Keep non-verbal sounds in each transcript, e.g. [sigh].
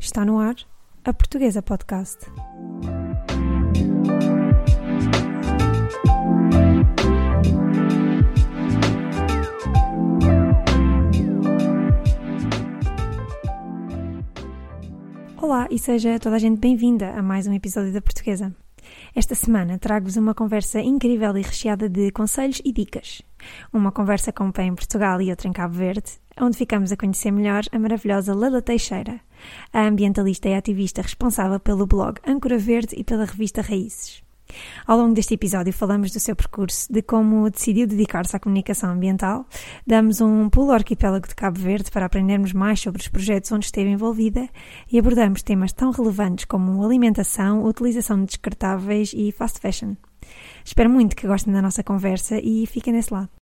Está no ar a Portuguesa Podcast. Olá e seja toda a gente bem-vinda a mais um episódio da Portuguesa. Esta semana trago-vos uma conversa incrível e recheada de conselhos e dicas. Uma conversa com um pé em Portugal e outra em Cabo Verde, onde ficamos a conhecer melhor a maravilhosa Lala Teixeira, a ambientalista e ativista responsável pelo blog Âncora Verde e pela revista Raízes. Ao longo deste episódio falamos do seu percurso, de como decidiu dedicar-se à comunicação ambiental, damos um pulo ao arquipélago de Cabo Verde para aprendermos mais sobre os projetos onde esteve envolvida e abordamos temas tão relevantes como alimentação, utilização de descartáveis e fast fashion. Espero muito que gostem da nossa conversa e fiquem desse lado.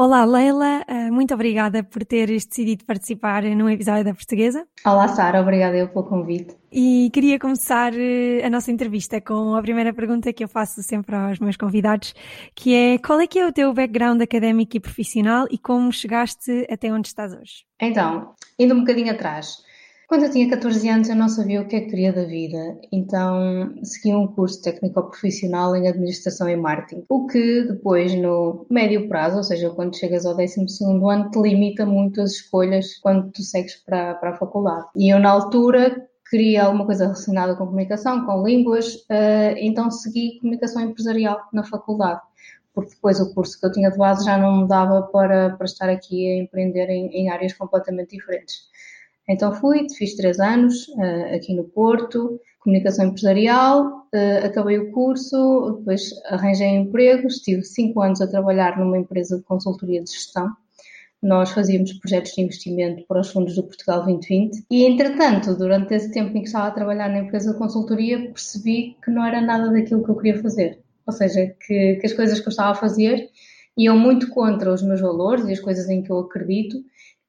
Olá, Leila, eh, muito obrigada por teres decidido participar num episódio da Portuguesa. Olá, Sara, obrigada eu pelo convite. E queria começar eh, a nossa entrevista com a primeira pergunta que eu faço sempre aos meus convidados, que é qual é que é o teu background académico e profissional e como chegaste até onde estás hoje? Então, indo um bocadinho atrás, quando eu tinha 14 anos, eu não sabia o que é que queria da vida, então segui um curso técnico-profissional em Administração e Marketing, o que depois, no médio prazo, ou seja, quando chegas ao 12 ano, te limita muito as escolhas quando tu segues para, para a faculdade. E eu, na altura, queria alguma coisa relacionada com comunicação, com línguas, uh, então segui comunicação empresarial na faculdade porque depois o curso que eu tinha de base já não me dava para, para estar aqui a empreender em, em áreas completamente diferentes. Então fui, fiz três anos uh, aqui no Porto, comunicação empresarial, uh, acabei o curso, depois arranjei emprego, estive cinco anos a trabalhar numa empresa de consultoria de gestão. Nós fazíamos projetos de investimento para os fundos do Portugal 2020 e, entretanto, durante esse tempo em que estava a trabalhar na empresa de consultoria, percebi que não era nada daquilo que eu queria fazer. Ou seja, que, que as coisas que eu estava a fazer iam muito contra os meus valores e as coisas em que eu acredito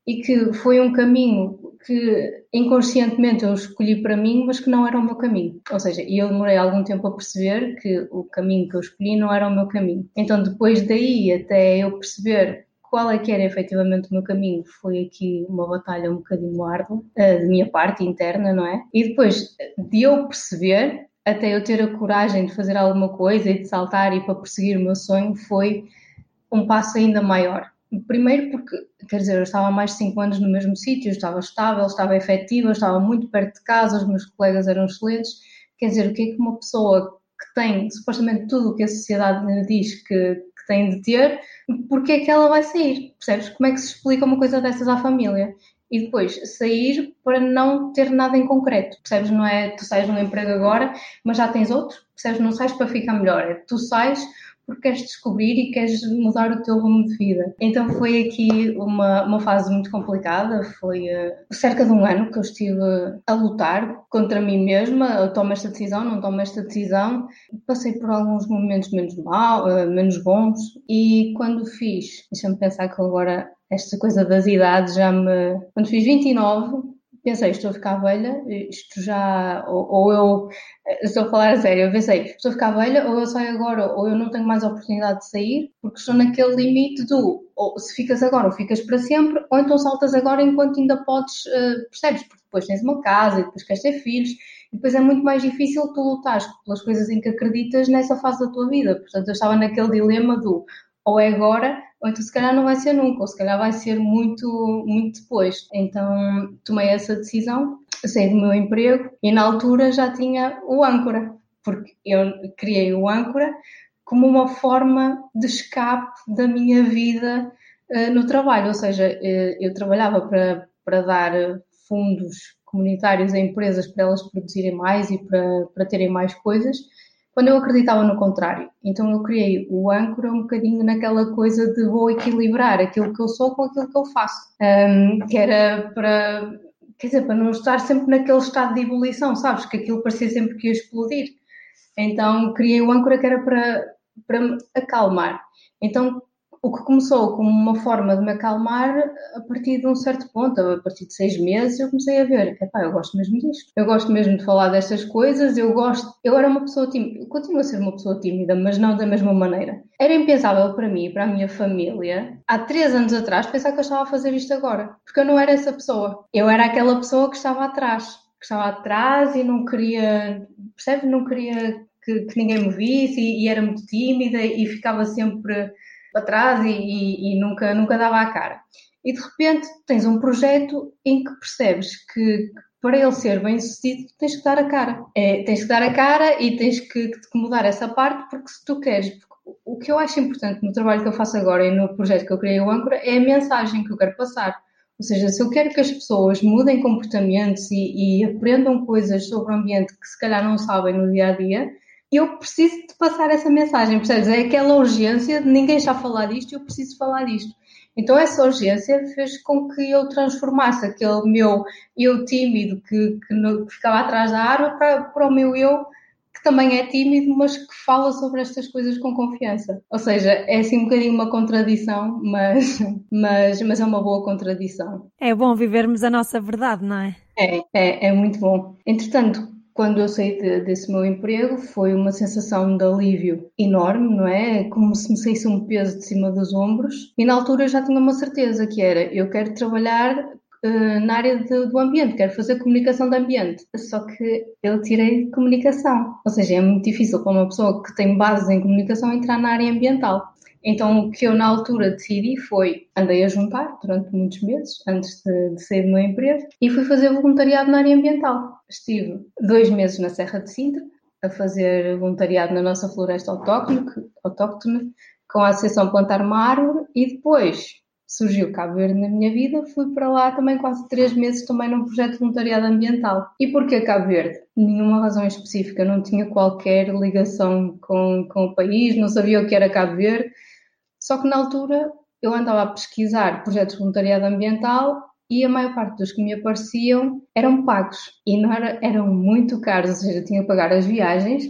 e que foi um caminho que inconscientemente eu escolhi para mim, mas que não era o meu caminho. Ou seja, eu demorei algum tempo a perceber que o caminho que eu escolhi não era o meu caminho. Então, depois daí até eu perceber qual é que era efetivamente o meu caminho, foi aqui uma batalha um bocadinho árdua, eh, de minha parte interna, não é? E depois de eu perceber, até eu ter a coragem de fazer alguma coisa e de saltar e para perseguir o meu sonho, foi um passo ainda maior. Primeiro porque, quer dizer, eu estava há mais de 5 anos no mesmo sítio, estava estável, estava efetiva, estava muito perto de casa, os meus colegas eram excelentes. Quer dizer, o que é que uma pessoa que tem supostamente tudo o que a sociedade lhe diz que, que tem de ter, porque é que ela vai sair? Percebes? Como é que se explica uma coisa dessas à família? E depois sair para não ter nada em concreto. Percebes? Não é tu sais num emprego agora, mas já tens outro. Percebes? Não sais para ficar melhor. É tu sais porque queres descobrir e queres mudar o teu rumo de vida. Então foi aqui uma, uma fase muito complicada, foi uh, cerca de um ano que eu estive a lutar contra mim mesma, eu tomo esta decisão, não tomo esta decisão, passei por alguns momentos menos mal, uh, menos bons e quando fiz, deixa-me pensar que agora esta coisa das idades já me... Quando fiz 29, pensei, estou a ficar velha, isto já, ou, ou, eu, estou a falar a sério, eu pensei, estou a ficar velha, ou eu saio agora, ou eu não tenho mais oportunidade de sair, porque estou naquele limite do, ou se ficas agora, ou ficas para sempre, ou então saltas agora enquanto ainda podes, uh, percebes? Porque depois tens uma casa, e depois queres ter filhos, e depois é muito mais difícil tu lutares pelas coisas em que acreditas nessa fase da tua vida. Portanto, eu estava naquele dilema do, ou é agora, ou então se calhar não vai ser nunca, ou se calhar vai ser muito, muito depois. Então tomei essa decisão, saí do meu emprego e na altura já tinha o âncora, porque eu criei o âncora como uma forma de escape da minha vida uh, no trabalho, ou seja, uh, eu trabalhava para, para dar fundos comunitários a empresas para elas produzirem mais e para, para terem mais coisas, quando eu acreditava no contrário. Então eu criei o âncora um bocadinho naquela coisa de vou equilibrar aquilo que eu sou com aquilo que eu faço. Um, que era para, quer dizer, para não estar sempre naquele estado de ebulição, sabes? Que aquilo parecia sempre que ia explodir. Então criei o âncora que era para, para me acalmar. Então o que começou como uma forma de me acalmar, a partir de um certo ponto, a partir de seis meses, eu comecei a ver, epá, eu gosto mesmo disto. Eu gosto mesmo de falar destas coisas, eu gosto... Eu era uma pessoa tímida, continuo a ser uma pessoa tímida, mas não da mesma maneira. Era impensável para mim para a minha família, há três anos atrás, pensar que eu estava a fazer isto agora. Porque eu não era essa pessoa. Eu era aquela pessoa que estava atrás que estava atrás e não queria, percebe? Não queria que, que ninguém me visse e, e, era muito tímida e ficava sempre para trás e, e, e, nunca, nunca dava a cara. E de repente tens um projeto em que percebes que para ele ser bem sucedido tens que dar a cara. É, tens que dar a cara e tens que, que mudar essa parte porque se tu queres, o que eu acho importante no trabalho que eu faço agora e no projeto que eu criei o Âncora é a mensagem que eu quero passar. Ou seja, se eu quero que as pessoas mudem comportamentos e, e aprendam coisas sobre o ambiente que se calhar não sabem no dia a dia, eu preciso de passar essa mensagem, percebes? É aquela urgência de ninguém já falar disto, eu preciso falar disto. Então essa urgência fez com que eu transformasse aquele meu eu tímido que, que, no, que ficava atrás da árvore para, para o meu eu que também é tímido, mas que fala sobre estas coisas com confiança. Ou seja, é assim um bocadinho uma contradição, [laughs] mas, mas, mas é uma boa contradição. É bom vivermos a nossa verdade, não é? É, é, é muito bom. Entretanto, quando eu saí de, desse meu emprego, foi uma sensação de alívio enorme, não é? Como se me saísse um peso de cima dos ombros. E na altura já tinha uma certeza que era: eu quero trabalhar uh, na área de, do ambiente, quero fazer comunicação de ambiente. Só que eu tirei comunicação. Ou seja, é muito difícil para uma pessoa que tem bases em comunicação entrar na área ambiental. Então, o que eu na altura decidi foi, andei a juntar durante muitos meses, antes de, de sair do meu emprego, e fui fazer voluntariado na área ambiental. Estive dois meses na Serra de Sintra, a fazer voluntariado na nossa floresta autóctone, com a Associação Plantar uma Árvore, e depois surgiu Cabo Verde na minha vida, fui para lá também quase três meses também num projeto de voluntariado ambiental. E porquê Cabo Verde? Nenhuma razão específica, não tinha qualquer ligação com, com o país, não sabia o que era Cabo Verde, só que na altura eu andava a pesquisar projetos de voluntariado ambiental e a maior parte dos que me apareciam eram pagos. E não era, eram muito caros, ou seja, tinha que pagar as viagens,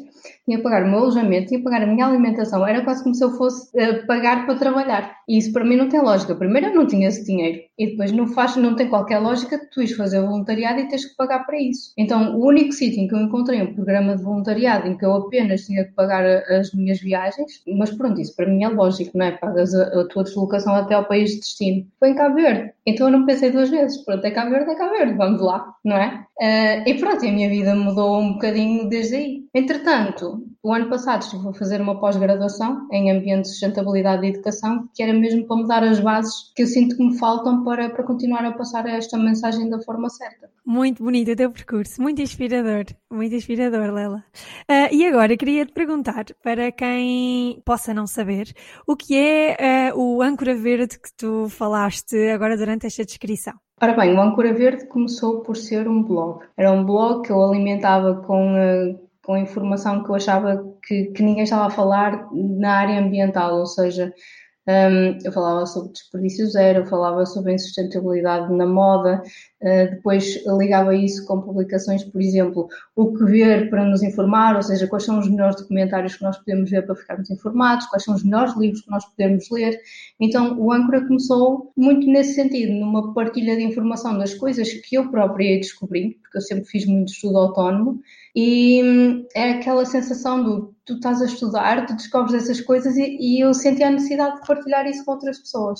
tinha que pagar o meu alojamento, tinha que pagar a minha alimentação, era quase como se eu fosse uh, pagar para trabalhar. E isso para mim não tem lógica. Primeiro eu não tinha esse dinheiro e depois não faz, não tem qualquer lógica tu ires fazer voluntariado e tens que pagar para isso. Então o único sítio em que eu encontrei um programa de voluntariado em que eu apenas tinha que pagar as minhas viagens, mas pronto, isso para mim é lógico, não é? Pagas a, a tua deslocação até ao país de destino. Foi em Cabo Verde. Então eu não pensei duas vezes, pronto, é Cabo Verde, é Cabo Verde, vamos lá, não é? Uh, e pronto, a minha vida mudou um bocadinho desde aí. Entretanto, o ano passado estive a fazer uma pós-graduação em Ambiente, Sustentabilidade e Educação, que era mesmo para mudar as bases que eu sinto que me faltam para, para continuar a passar esta mensagem da forma certa. Muito bonito o teu percurso, muito inspirador, muito inspirador, Lela. Uh, e agora queria te perguntar, para quem possa não saber, o que é uh, o âncora verde que tu falaste agora durante esta descrição? Ora bem, o Âncora Verde começou por ser um blog. Era um blog que eu alimentava com, uh, com informação que eu achava que, que ninguém estava a falar na área ambiental, ou seja, um, eu falava sobre desperdício zero, eu falava sobre insustentabilidade na moda, uh, depois ligava isso com publicações, por exemplo, o que ver para nos informar, ou seja, quais são os melhores documentários que nós podemos ver para ficarmos informados, quais são os melhores livros que nós podemos ler. Então, o Âncora começou muito nesse sentido, numa partilha de informação das coisas que eu própria ia descobrindo, porque eu sempre fiz muito estudo autónomo, e hum, é aquela sensação do tu estás a estudar, tu descobres essas coisas e, e eu senti a necessidade de partilhar isso com outras pessoas.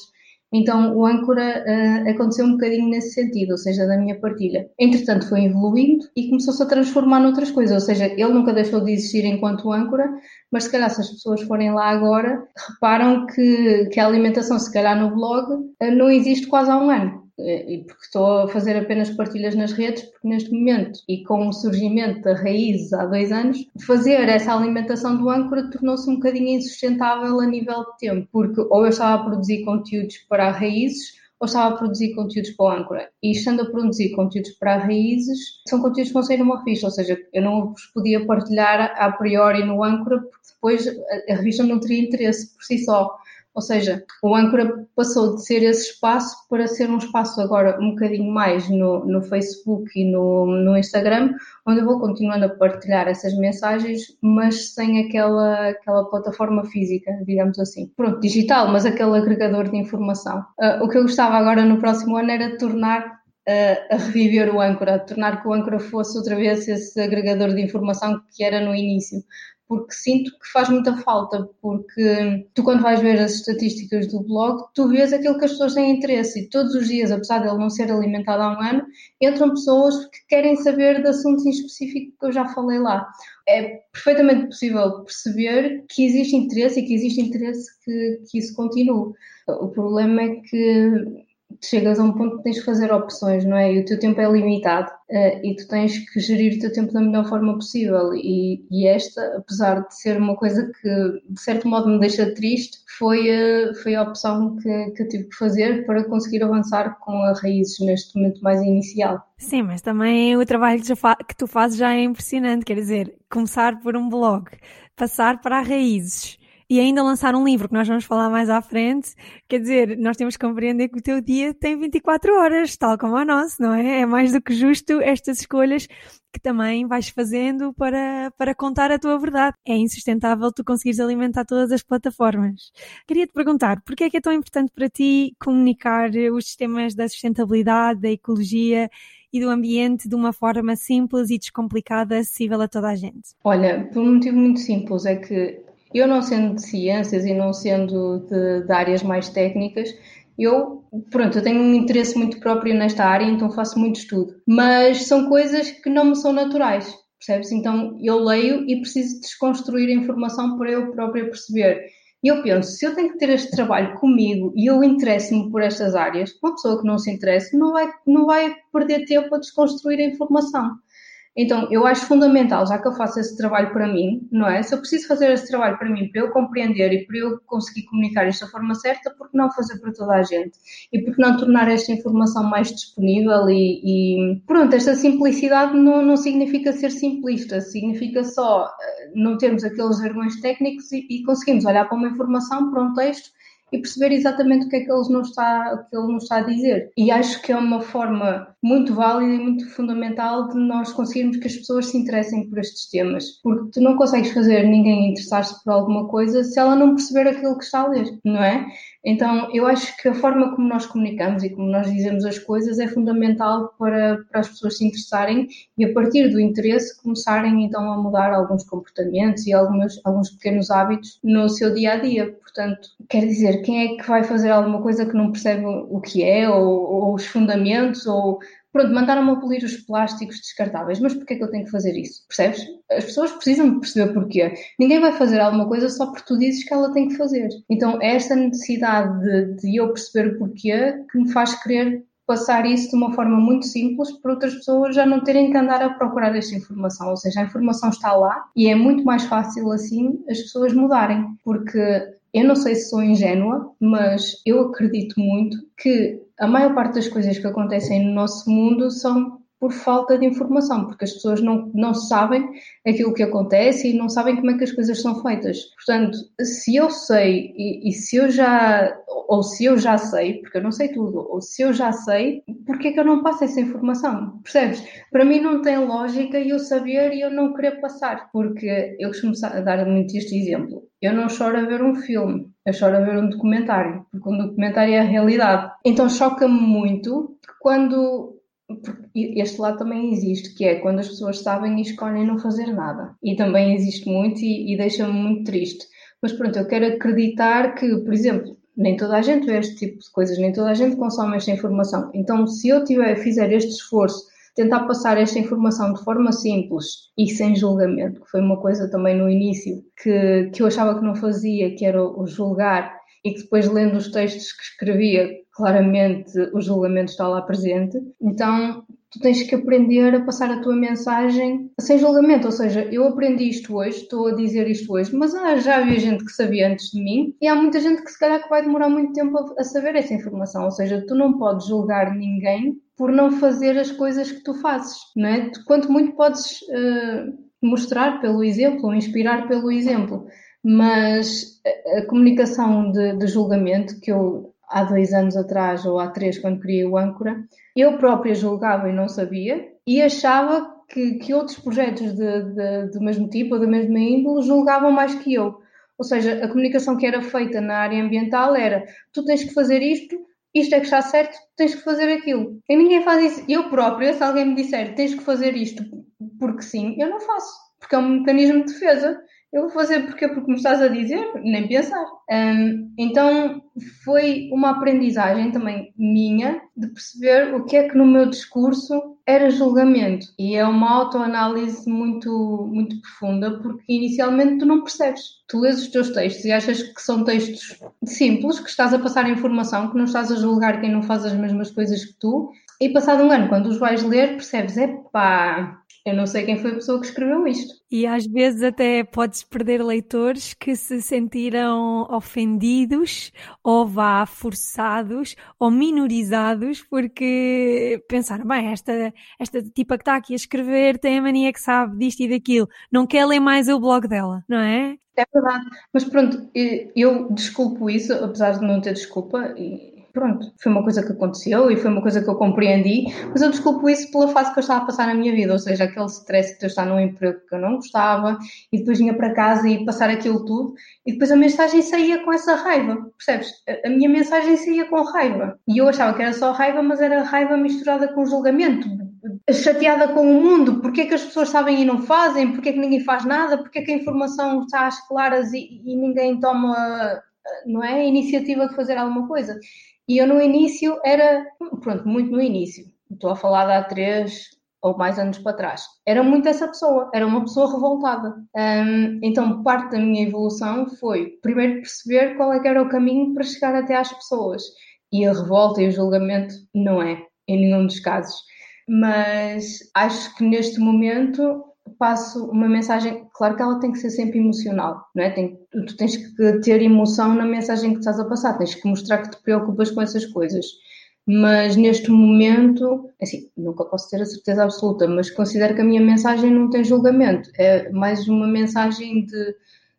Então o âncora uh, aconteceu um bocadinho nesse sentido, ou seja, da minha partilha. Entretanto foi evoluindo e começou-se a transformar noutras coisas, ou seja, ele nunca deixou de existir enquanto âncora, mas se calhar se as pessoas forem lá agora, reparam que, que a alimentação, se calhar no blog, uh, não existe quase há um ano. Eh, e porque estou a fazer apenas partilhas nas redes, porque neste momento, e com o surgimento da raiz há dois anos, fazer essa alimentação do âncora tornou-se um bocadinho insustentável a nível de tempo, porque ou eu estava a produzir conteúdos para raízes, ou estava a produzir conteúdos para o âncora. E estando a produzir conteúdos para raízes, são conteúdos que vão sair numa revista, ou seja, eu não os podia partilhar a priori no âncora, porque depois a revista não teria interesse por si só. Ou seja, o âncora passou de ser esse espaço para ser um espaço agora um bocadinho mais no, no Facebook e no, no Instagram, onde eu vou continuando a partilhar essas mensagens, mas sem aquela, aquela plataforma física, digamos assim. Pronto, digital, mas aquele agregador de informação. Uh, o que eu gostava agora no próximo ano era tornar uh, a reviver o âncora, tornar que o âncora fosse outra vez esse agregador de informação que era no início porque sinto que faz muita falta, porque tu quando vais ver as estatísticas do blog, tu vês aquilo que as pessoas têm interesse e todos os dias, apesar dele não ser alimentado há um ano, entram pessoas que querem saber de assuntos em específico que eu já falei lá. É perfeitamente possível perceber que existe interesse e que existe interesse que, que isso continue. O problema é que chegas a um ponto que tens que fazer opções, não é? E o teu tempo é limitado uh, e tu tens que gerir o teu tempo da melhor forma possível. E, e, esta, apesar de ser uma coisa que de certo modo me deixa triste, foi, uh, foi a opção que, que eu tive que fazer para conseguir avançar com a raízes neste momento mais inicial. Sim, mas também o trabalho que, tu fazes já é impressionante, quer dizer, começar por um blog, passar para raízes e ainda lançar um livro que nós vamos falar mais à frente, quer dizer, nós temos que compreender que o teu dia tem 24 horas, tal como o nosso, não é? É mais do que justo estas escolhas que também vais fazendo para, para contar a tua verdade. É insustentável tu conseguires alimentar todas as plataformas. Queria te perguntar, porquê é que é tão importante para ti comunicar os sistemas da sustentabilidade, da ecologia e do ambiente de uma forma simples e descomplicada, acessível a toda a gente? Olha, por um motivo muito simples, é que eu não sendo de ciências e não sendo de, de áreas mais técnicas, eu, pronto, eu tenho um interesse muito próprio nesta área, então faço muito estudo. Mas são coisas que não me são naturais, percebes? Então eu leio e preciso desconstruir a informação para eu própria perceber. E eu penso, se eu tenho que ter este trabalho comigo e eu interesso-me por estas áreas, uma pessoa que não se interessa não vai, não vai perder tempo a desconstruir a informação. Então, eu acho fundamental, já que eu faço esse trabalho para mim, não é? Se eu preciso fazer esse trabalho para mim, para eu compreender e para eu conseguir comunicar isto da forma certa, por que não fazer para toda a gente? E por que não tornar esta informação mais disponível e, e... pronto, esta simplicidade não, não significa ser simplista, significa só eh, não termos aqueles jargões técnicos e, e conseguimos olhar para uma informação, para um texto e perceber exatamente o que é que ele, nos está, que ele nos está a dizer. E acho que é uma forma muito válida e muito fundamental de nós conseguirmos que as pessoas se interessem por estes temas. Porque tu não consegues fazer ninguém interessar-se por alguma coisa se ela não perceber aquilo que está a ler, não é? Então, eu acho que a forma como nós comunicamos e como nós dizemos as coisas é fundamental para, para as pessoas se interessarem e, a partir do interesse, começarem então a mudar alguns comportamentos e alguns, alguns pequenos hábitos no seu dia a dia. Portanto, quer dizer, quem é que vai fazer alguma coisa que não percebe o que é, ou, ou os fundamentos, ou Pronto, mandaram-me abolir os plásticos descartáveis, mas porquê é que eu tenho que fazer isso? Percebes? As pessoas precisam de perceber porquê. Ninguém vai fazer alguma coisa só porque tu dizes que ela tem que fazer. Então, é esta necessidade de, de eu perceber o porquê que me faz querer passar isso de uma forma muito simples para outras pessoas já não terem que andar a procurar esta informação. Ou seja, a informação está lá e é muito mais fácil assim as pessoas mudarem, porque eu não sei se sou ingênua, mas eu acredito muito que a maior parte das coisas que acontecem no nosso mundo são por falta de informação, porque as pessoas não, não sabem aquilo que acontece e não sabem como é que as coisas são feitas. Portanto, se eu sei e, e se eu já, ou se eu já sei, porque eu não sei tudo, ou se eu já sei, porquê é que eu não passo essa informação? Percebes? Para mim não tem lógica eu saber e eu não querer passar, porque eu costumo dar muito este exemplo. Eu não choro a ver um filme, eu choro a ver um documentário, porque um documentário é a realidade. Então choca-me muito quando este lado também existe, que é quando as pessoas sabem e escolhem não fazer nada. E também existe muito e, e deixa-me muito triste. Mas pronto, eu quero acreditar que, por exemplo, nem toda a gente vê este tipo de coisas, nem toda a gente consome esta informação. Então, se eu tiver, fizer este esforço, tentar passar esta informação de forma simples e sem julgamento, que foi uma coisa também no início que, que eu achava que não fazia, que era o julgar, e que depois, lendo os textos que escrevia, claramente o julgamento está lá presente. Então, tu tens que aprender a passar a tua mensagem sem julgamento. Ou seja, eu aprendi isto hoje, estou a dizer isto hoje, mas ah, já havia gente que sabia antes de mim e há muita gente que se calhar que vai demorar muito tempo a, a saber essa informação. Ou seja, tu não podes julgar ninguém por não fazer as coisas que tu fazes, não é? Quanto muito podes uh, mostrar pelo exemplo, ou inspirar pelo exemplo, mas a, a comunicação de, de julgamento que eu há dois anos atrás ou há três, quando criei o Âncora, eu própria julgava e não sabia e achava que, que outros projetos de, de, do mesmo tipo ou da mesma índole julgavam mais que eu. Ou seja, a comunicação que era feita na área ambiental era tu tens que fazer isto, isto é que está certo, tens que fazer aquilo. E ninguém faz isso. Eu própria, se alguém me disser tens que fazer isto porque sim, eu não faço. Porque é um mecanismo de defesa. Eu vou fazer porque porque me estás a dizer, nem pensar. Um, então foi uma aprendizagem também minha de perceber o que é que no meu discurso era julgamento. E é uma autoanálise muito, muito profunda, porque inicialmente tu não percebes. Tu lês os teus textos e achas que são textos simples, que estás a passar informação, que não estás a julgar quem não faz as mesmas coisas que tu. E passado um ano, quando os vais ler, percebes, epá, eu não sei quem foi a pessoa que escreveu isto. E às vezes até podes perder leitores que se sentiram ofendidos ou vá forçados ou minorizados porque pensaram, bem, esta, esta tipa que está aqui a escrever tem a mania que sabe disto e daquilo, não quer ler mais o blog dela, não é? É verdade, mas pronto, eu desculpo isso, apesar de não ter desculpa, e pronto, foi uma coisa que aconteceu e foi uma coisa que eu compreendi, mas eu desculpo isso pela fase que eu estava a passar na minha vida, ou seja, aquele stress de eu estar num emprego que eu não gostava e depois vinha para casa e passar aquilo tudo e depois a mensagem saía com essa raiva, percebes? A minha mensagem saía com raiva e eu achava que era só raiva, mas era raiva misturada com julgamento, chateada com o mundo, porque é que as pessoas sabem e não fazem, porque é que ninguém faz nada, porque é que a informação está às claras e, e ninguém toma não é, a iniciativa de fazer alguma coisa. E eu no início era, pronto, muito no início, estou a falar de há três ou mais anos para trás, era muito essa pessoa, era uma pessoa revoltada. Um, então, parte da minha evolução foi, primeiro, perceber qual é que era o caminho para chegar até às pessoas. E a revolta e o julgamento não é, em nenhum dos casos. Mas acho que neste momento passo uma mensagem, claro que ela tem que ser sempre emocional, não é? Tem, tu tens que ter emoção na mensagem que estás a passar, tens que mostrar que te preocupas com essas coisas. Mas neste momento, assim, nunca posso ter a certeza absoluta, mas considero que a minha mensagem não tem julgamento. É mais uma mensagem de,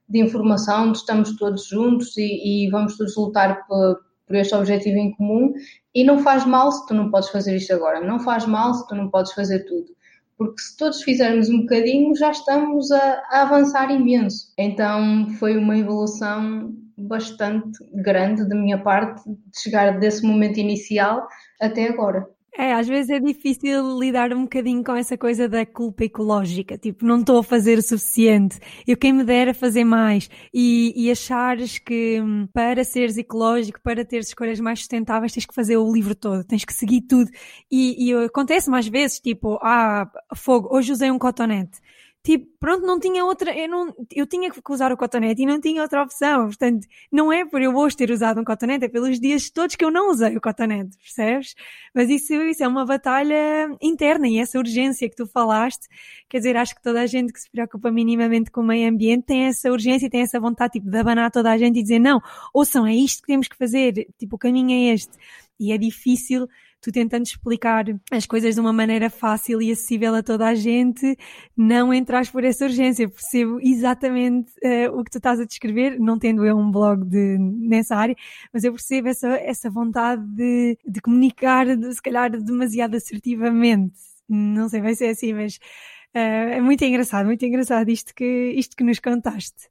de informação, de estamos todos juntos e, e vamos todos lutar por, por este objetivo em comum. E não faz mal se tu não podes fazer isto agora, não faz mal se tu não podes fazer tudo porque se todos fizermos um bocadinho já estamos a, a avançar imenso. Então foi uma evolução bastante grande da minha parte de chegar desse momento inicial até agora. É, às vezes é difícil lidar um bocadinho com essa coisa da culpa ecológica, tipo, não estou a fazer o suficiente, eu quem me dera fazer mais, e, e achares que hum, para seres ecológico, para teres escolhas mais sustentáveis, tens que fazer o livro todo, tens que seguir tudo, e, e acontece mais vezes, tipo, ah, fogo, hoje usei um cotonete, tipo, pronto, não tinha outra, eu, não, eu tinha que usar o cotonete e não tinha outra opção. Portanto, não é por eu hoje ter usado um cotonete, é pelos dias todos que eu não usei o cotonete, percebes? Mas isso, isso é uma batalha interna e essa urgência que tu falaste, quer dizer, acho que toda a gente que se preocupa minimamente com o meio ambiente tem essa urgência e tem essa vontade, tipo, de abanar toda a gente e dizer, não, ouçam, é isto que temos que fazer, tipo, o caminho é este. E é difícil tu tentando explicar as coisas de uma maneira fácil e acessível a toda a gente, não entras por essa urgência. Percebo exatamente uh, o que tu estás a descrever, não tendo eu um blog de, nessa área, mas eu percebo essa, essa vontade de, de comunicar, de, se calhar, demasiado assertivamente. Não sei, vai ser assim, mas uh, é muito engraçado, muito engraçado isto que, isto que nos contaste.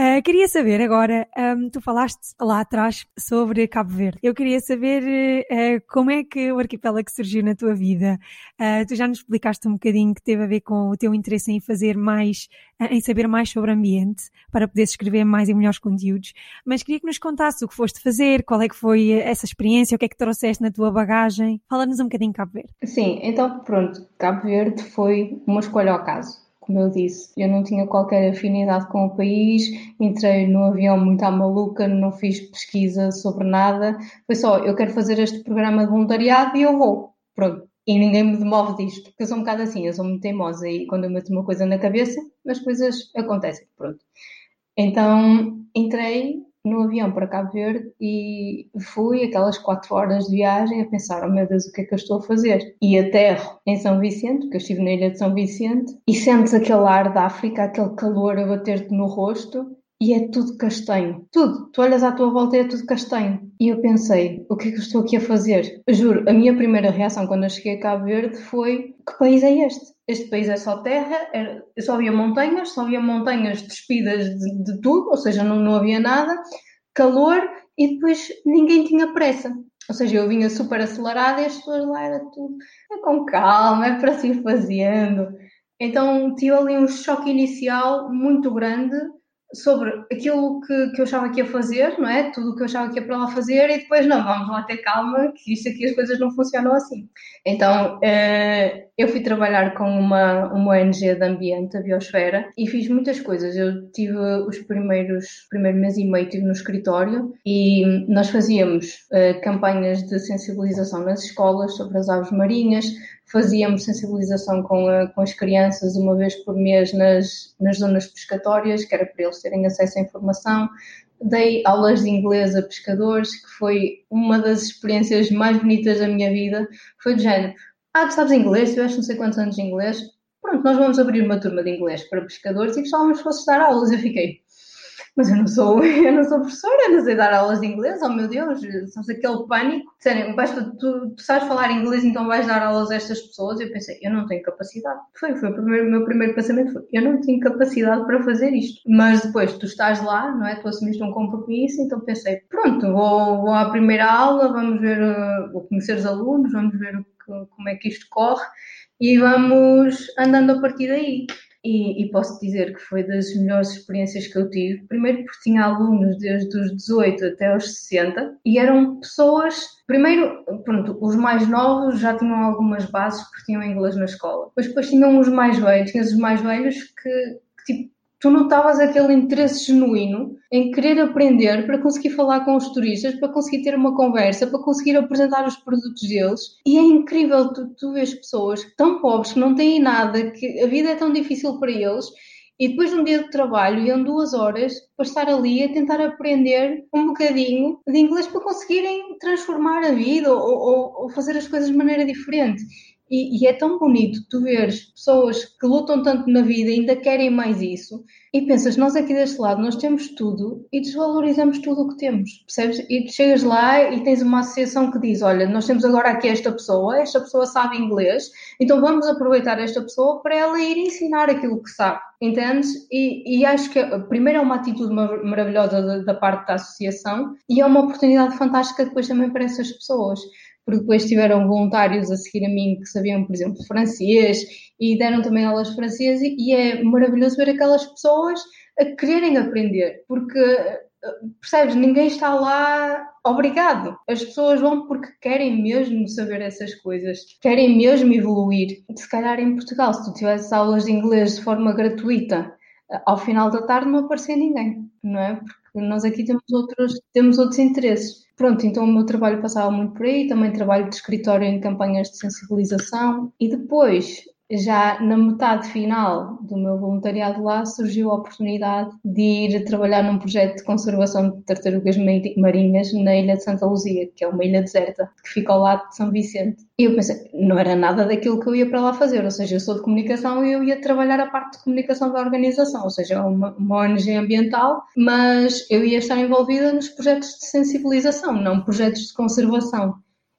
Uh, queria saber agora, um, tu falaste lá atrás sobre Cabo Verde. Eu queria saber uh, como é que o arquipélago surgiu na tua vida. Uh, tu já nos explicaste um bocadinho que teve a ver com o teu interesse em fazer mais, em saber mais sobre o ambiente, para poder escrever mais e melhores conteúdos. Mas queria que nos contasse o que foste fazer, qual é que foi essa experiência, o que é que trouxeste na tua bagagem. Fala-nos um bocadinho de Cabo Verde. Sim, então pronto, Cabo Verde foi uma escolha ao caso como eu disse, eu não tinha qualquer afinidade com o país, entrei no avião muito à maluca, não fiz pesquisa sobre nada, foi só, eu quero fazer este programa de voluntariado e eu vou. Pronto. E ninguém me demove disto, porque eu sou um bocado assim, eu sou muito teimosa e quando eu meto uma coisa na cabeça, as coisas acontecem. Pronto. Então entrei no avião para Cabo Verde e fui aquelas quatro horas de viagem a pensar, oh meu Deus, o que é que eu estou a fazer? E aterro em São Vicente, porque eu estive na ilha de São Vicente, e sentes aquele ar da África, aquele calor a bater-te no rosto, e é tudo castanho. Tudo. Tu olhas à tua volta e é tudo castanho. E eu pensei, o que é que eu estou aqui a fazer? Juro, a minha primeira reação quando eu cheguei a Cabo Verde foi, que país é este? Este país é só terra, era, só havia montanhas, só havia montanhas despidas de, de tudo, ou seja, não, não havia nada, calor e depois ninguém tinha pressa. Ou seja, eu vinha super acelerada e as pessoas lá era tudo é com calma, é para se ir fazendo. Então tive ali um choque inicial muito grande sobre aquilo que, que eu achava que ia fazer, não é? Tudo o que eu achava que ia para lá fazer e depois, não, vamos lá ter calma, que isto aqui as coisas não funcionam assim. Então, eh, eu fui trabalhar com uma, uma ONG de ambiente, a Biosfera, e fiz muitas coisas. Eu tive os primeiros, primeiro mês e meio tive no escritório e nós fazíamos eh, campanhas de sensibilização nas escolas sobre as aves marinhas, fazíamos sensibilização com, a, com as crianças uma vez por mês nas, nas zonas pescatórias, que era para eles terem acesso à informação. Dei aulas de inglês a pescadores, que foi uma das experiências mais bonitas da minha vida. Foi do género, ah, tu sabes inglês, tiveste não sei quantos anos de inglês, pronto, nós vamos abrir uma turma de inglês para pescadores e gostávamos que fosses dar aulas. Eu fiquei, mas eu não sou, [laughs] eu não sou professora, não sei dar aulas de inglês, oh meu Deus, sabes aquele pânico, disserem, tu, tu, sabes falar inglês, então vais dar aulas a estas pessoas, eu pensei, eu não tenho capacidade. Foi, foi o primeiro, meu primeiro pensamento, foi, eu não tenho capacidade para fazer isto. Mas depois tu estás lá, não é, tu assumiste um compromisso, então pensei, pronto, vou, vou à primeira aula, vamos ver, uh, vou conhecer os alunos, vamos ver como é que isto corre, e vamos andando a partir daí. E, e, posso dizer que foi das melhores experiências que eu tive. Primeiro porque tinha alunos desde os 18 até os 60 e eram pessoas. Primeiro, pronto, os mais novos já tinham algumas bases porque tinham inglês na escola. Mas depois tinham os mais velhos, tinhas os mais velhos que, que tipo, tu notavas aquele interesse genuíno em querer aprender para conseguir falar com os turistas, para conseguir ter uma conversa, para conseguir apresentar os produtos deles. E é incrível tu, tu vês pessoas tão pobres que não têm nada, que a vida é tão difícil para eles. E depois de um dia de trabalho, iam duas horas para estar ali a tentar aprender um bocadinho de inglês para conseguirem transformar a vida ou, ou, ou fazer as coisas de maneira diferente. E, e, é tão bonito tu veres pessoas que lutam tanto na vida e ainda querem mais isso. E pensas, nós aqui deste lado, nós temos tudo e desvalorizamos tudo o que temos, percebes? E chegas lá e tens uma associação que diz: Olha, nós temos agora aqui esta pessoa, esta pessoa sabe inglês, então vamos aproveitar esta pessoa para ela ir ensinar aquilo que sabe, entendes? E, e acho que, primeiro, é uma atitude maravilhosa da, da parte da associação e é uma oportunidade fantástica depois também para essas pessoas porque depois tiveram voluntários a seguir a mim que sabiam, por exemplo, francês e deram também aulas francês e é maravilhoso ver aquelas pessoas a quererem aprender, porque percebes, ninguém está lá obrigado. As pessoas vão porque querem mesmo saber essas coisas, querem mesmo evoluir. Se calhar em Portugal, se tu tivesses aulas de inglês de forma gratuita, ao final da tarde não aparecia ninguém, não é? Porque nós aqui temos outros, temos outros interesses. Pronto, então o meu trabalho passava muito por aí, também trabalho de escritório em campanhas de sensibilização e depois já na metade final do meu voluntariado lá surgiu a oportunidade de ir trabalhar num projeto de conservação de tartarugas marinhas na ilha de Santa Luzia, que é uma ilha deserta que fica ao lado de São Vicente. E eu pensei, não era nada daquilo que eu ia para lá fazer, ou seja, eu sou de comunicação e eu ia trabalhar a parte de comunicação da organização, ou seja, uma, uma ONG ambiental, mas eu ia estar envolvida nos projetos de sensibilização, não projetos de conservação.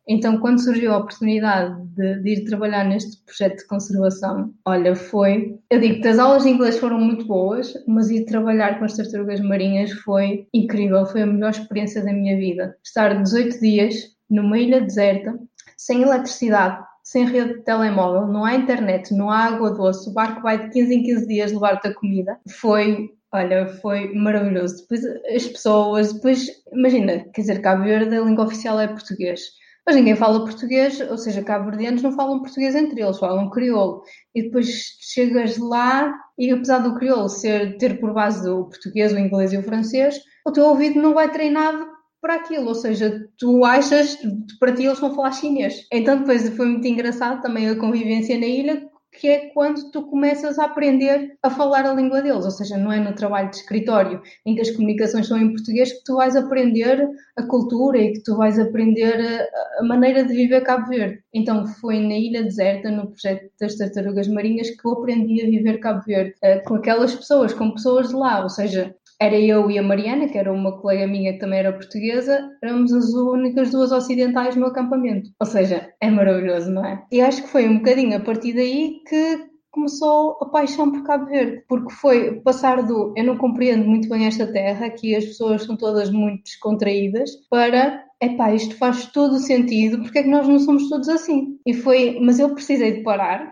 Então, quando surgiu a oportunidade de, de, ir trabalhar neste projeto de conservação, olha, foi. Eu digo que as aulas de inglês foram muito boas, mas ir trabalhar com as tartarugas marinhas foi incrível, foi a melhor experiência da minha vida. Estar 18 dias numa ilha deserta, sem eletricidade, sem rede de telemóvel, não há internet, não há água doce, o barco vai de 15 em 15 dias levar-te a comida. Foi Olha, foi maravilhoso. Depois as pessoas, depois, imagina, quer dizer, Cabo Verde, a língua oficial é português. Mas ninguém fala português, ou seja, cabo-verdianos não falam português entre eles, falam crioulo. E depois chegas lá e apesar do crioulo ser, ter por base o português, o inglês e o francês, o teu ouvido não vai treinado para aquilo, ou seja, tu achas, para ti eles vão falar chinês. Então depois foi muito engraçado também a convivência na ilha, que é quando tu começas a aprender a falar a língua deles, ou seja, não é no trabalho de escritório em que as comunicações são em português que tu vais aprender a cultura e que tu vais aprender a, maneira de viver Cabo Verde. Então foi na Ilha Deserta, no projeto das tartarugas marinhas, que eu aprendi a viver Cabo Verde, eh, com aquelas pessoas, com pessoas de lá, ou seja, era eu e a Mariana, que era uma colega minha que também era portuguesa, éramos as únicas duas ocidentais no acampamento. Ou seja, é maravilhoso, não é? E acho que foi um bocadinho a partir daí que começou a paixão por Cabo Verde, porque foi passar do eu não compreendo muito bem esta terra, aqui as pessoas são todas muito descontraídas, para epá, isto faz todo o sentido, porque é que nós não somos todos assim? E foi, mas eu precisei de parar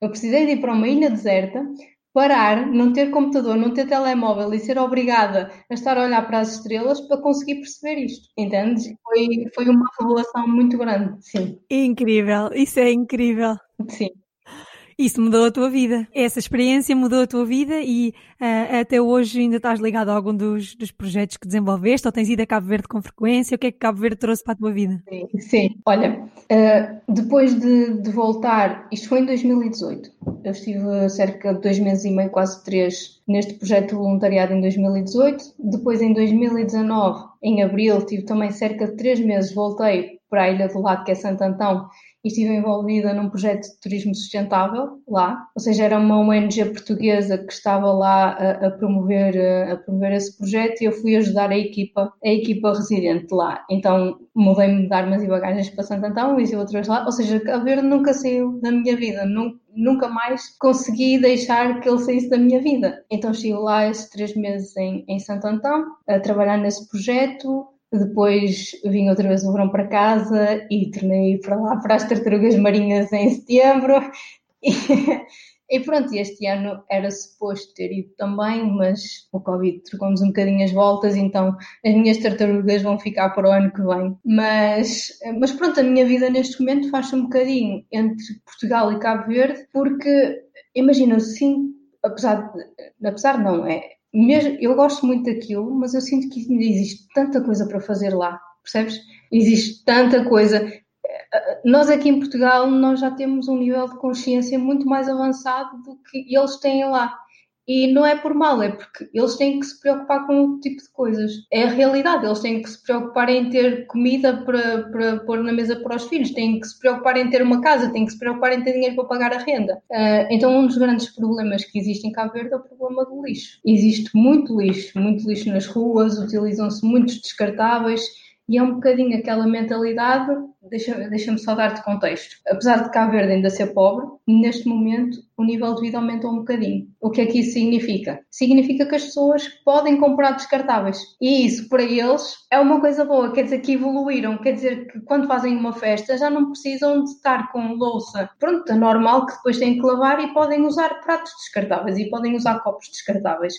Eu precisei de ir para uma ilha deserta, parar, não ter computador, não ter telemóvel e ser obrigada a estar a olhar para as estrelas para conseguir perceber isto, entendes? Foi, foi uma revelação muito grande, sim. Incrível, isso é incrível. Sim. Isso mudou a tua vida.Essa experiência mudou a tua vida e uh, até hoje ainda estás ligado a algum dos, dos projetos que desenvolveste ou tens ido a Cabo Verde com frequência? O que é que Cabo Verde trouxe para a tua vida? Sim, sim. olha, uh, depois de, de, voltar, isto foi em 2018, eu estive cerca de dois meses e meio, quase três, neste projeto de voluntariado em 2018. Depois, em 2019, em abril, tive também cerca de três meses, voltei para a Ilha do Lado, que é Santo Antão, e estive envolvida num projeto de turismo sustentável lá, ou seja, era uma ONG portuguesa que estava lá a, a promover a, promover esse projeto e eu fui ajudar a equipa, a equipa residente lá. Então mudei-me de armas e bagagens para Santo Antão e outras lá, ou seja, a ver nunca saiu da minha vida, nunca, nunca mais consegui deixar que ele saísse da minha vida. Então estive lá esses três meses em, em Santo Antão a trabalhar nesse projeto, depois vim outra vez o verão para casa e tornei para lá para as tartarugas marinhas em setembro. [laughs] E, e pronto, este ano era suposto ter ido também, mas o Covid trocou-nos um bocadinho as voltas, então as minhas tartarugas vão ficar para o ano que vem. Mas, mas pronto, a minha vida neste momento faz-se um bocadinho entre Portugal e Cabo Verde, porque imagina, sim, apesar de, apesar não, é, mesmo, eu gosto muito daquilo, mas eu sinto que ainda existe tanta coisa para fazer lá, percebes? Existe tanta coisa. Nós aqui em Portugal, nós já temos um nível de consciência muito mais avançado do que eles têm lá. E não é por mal, é porque eles têm que se preocupar com outro tipo de coisas. É a realidade, eles têm que se preocupar em ter comida para, para pôr na mesa para os filhos, têm que se preocupar em ter uma casa, têm que se preocupar em ter dinheiro para pagar a renda. Uh, então, um dos grandes problemas que existe em Cabo Verde é o problema do lixo. Existe muito lixo, muito lixo nas ruas, utilizam-se muitos descartáveis e é um bocadinho aquela mentalidade, deixa-me deixa só dar-te contexto. Apesar de Cabo Verde ainda ser pobre, neste momento o nível de vida aumentou um bocadinho. O que é que isso significa? Significa que as pessoas podem comprar descartáveis. E isso, para eles, é uma coisa boa. Quer dizer que evoluíram. Quer dizer que quando fazem uma festa já não precisam de estar com louça. Pronto, é normal que depois têm que lavar e podem usar pratos descartáveis e podem usar copos descartáveis.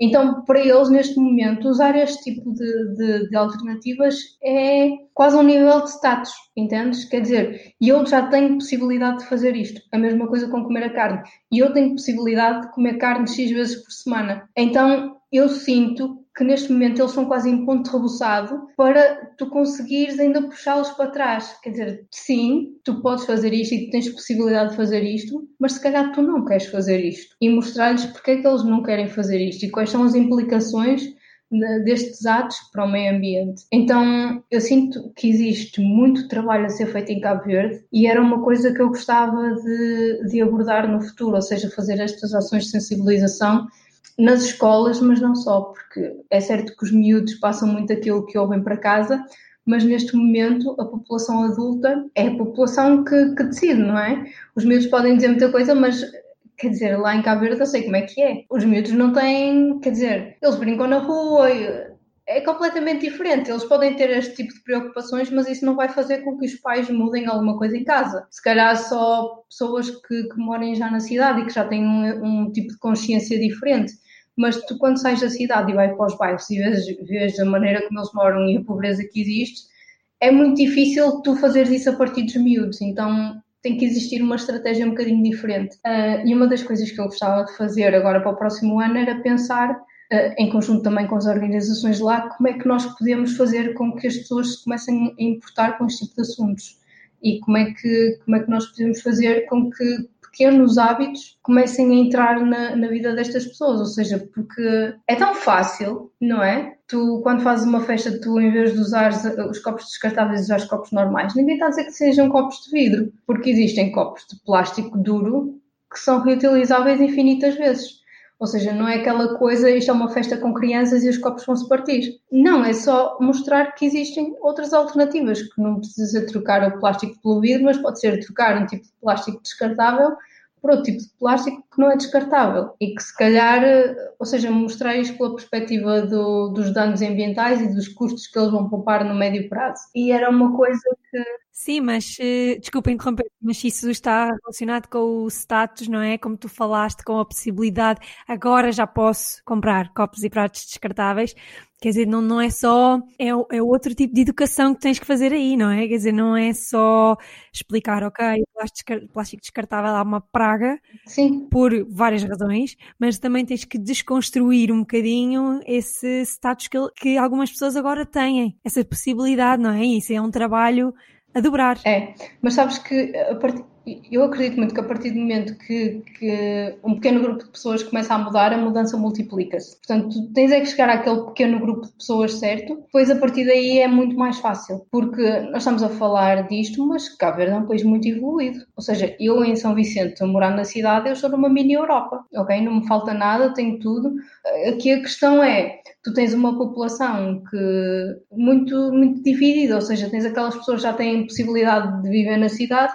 Então, para eles, neste momento, usar este tipo de, de, de, alternativas é quase um nível de status, entendes? Quer dizer, eu já tenho possibilidade de fazer isto. A mesma coisa com comer a carne. E eu tenho possibilidade de comer carne X vezes por semana. Então, eu sinto que neste momento eles são quase em ponto rebuçado para tu conseguires ainda puxá-los para trás. Quer dizer, sim, tu podes fazer isto e tens possibilidade de fazer isto, mas se calhar tu não queres fazer isto. E mostrar-lhes porque é que eles não querem fazer isto e quais são as implicações destes atos para o meio ambiente. Então, eu sinto que existe muito trabalho a ser feito em Cabo Verde e era uma coisa que eu gostava de, de abordar no futuro, ou seja, fazer estas ações de sensibilização nas escolas, mas não só, porque é certo que os miúdos passam muito aquilo que ouvem para casa, mas neste momento a população adulta é a população que, que, decide, não é? Os miúdos podem dizer muita coisa, mas quer dizer, lá em Cabo Verde eu sei como é que é. Os miúdos não têm, quer dizer, eles brincam na rua, é completamente diferente. Eles podem ter este tipo de preocupações, mas isso não vai fazer com que os pais mudem alguma coisa em casa. Se calhar só pessoas que, que já na cidade e que já têm um, um tipo de consciência diferente mas tu quando sais da cidade e vais para os bairros e vês, vês a maneira como eles moram e a pobreza que existe, é muito difícil tu fazeres isso a partir dos miúdos, então tem que existir uma estratégia um bocadinho diferente. Uh, e uma das coisas que eu gostava de fazer agora para o próximo ano era pensar, em conjunto também com as organizações lá, como é que nós podemos fazer com que as pessoas se comecem a importar com este tipo de assuntos e como é que, como é que nós podemos fazer com que pequenos hábitos comecem a entrar na, na vida destas pessoas, ou seja, porque é tão fácil, não é? Tu, quando fazes uma festa, tu, em vez de usar os copos descartáveis, usas copos normais. Ninguém está a dizer que sejam copos de vidro, porque existem copos de plástico duro que são reutilizáveis infinitas vezes. Ou seja, não é aquela coisa, isto é uma festa com crianças e os copos vão se partir. Não, é só mostrar que existem outras alternativas, que não precisa trocar o plástico pelo vidro, mas pode ser trocar um tipo de plástico descartável por outro tipo de plástico que não é descartável e que se calhar, ou seja, mostrar isto pela perspectiva do, dos danos ambientais e dos custos que eles vão poupar no médio prazo. E era uma coisa que Sim, mas uh, desculpa interromper, mas isso está relacionado com o status, não é? Como tu falaste, com a possibilidade, agora já posso comprar copos e pratos descartáveis. Quer dizer, não, não é só, é, é outro tipo de educação que tens que fazer aí, não é? Quer dizer, não é só explicar, ok, o plástico descartável é uma praga, Sim. por várias razões, mas também tens que desconstruir um bocadinho esse status que, que algumas pessoas agora têm, essa possibilidade, não é? Isso é um trabalho a dobrar. É, mas sabes que a partir eu acredito muito que a partir do momento que, que, um pequeno grupo de pessoas começa a mudar, a mudança multiplica-se. Portanto, tu tens é que chegar àquele pequeno grupo de pessoas certo, depois a partir daí é muito mais fácil. Porque nós estamos a falar disto, mas Cabo Verde é um país muito evoluído. Ou seja, eu em São Vicente, morar na cidade, eu sou numa mini Europa, ok? Não me falta nada, tenho tudo. Aqui a questão é, tu tens uma população que muito, muito dividida, ou seja, tens aquelas pessoas que já têm possibilidade de viver na cidade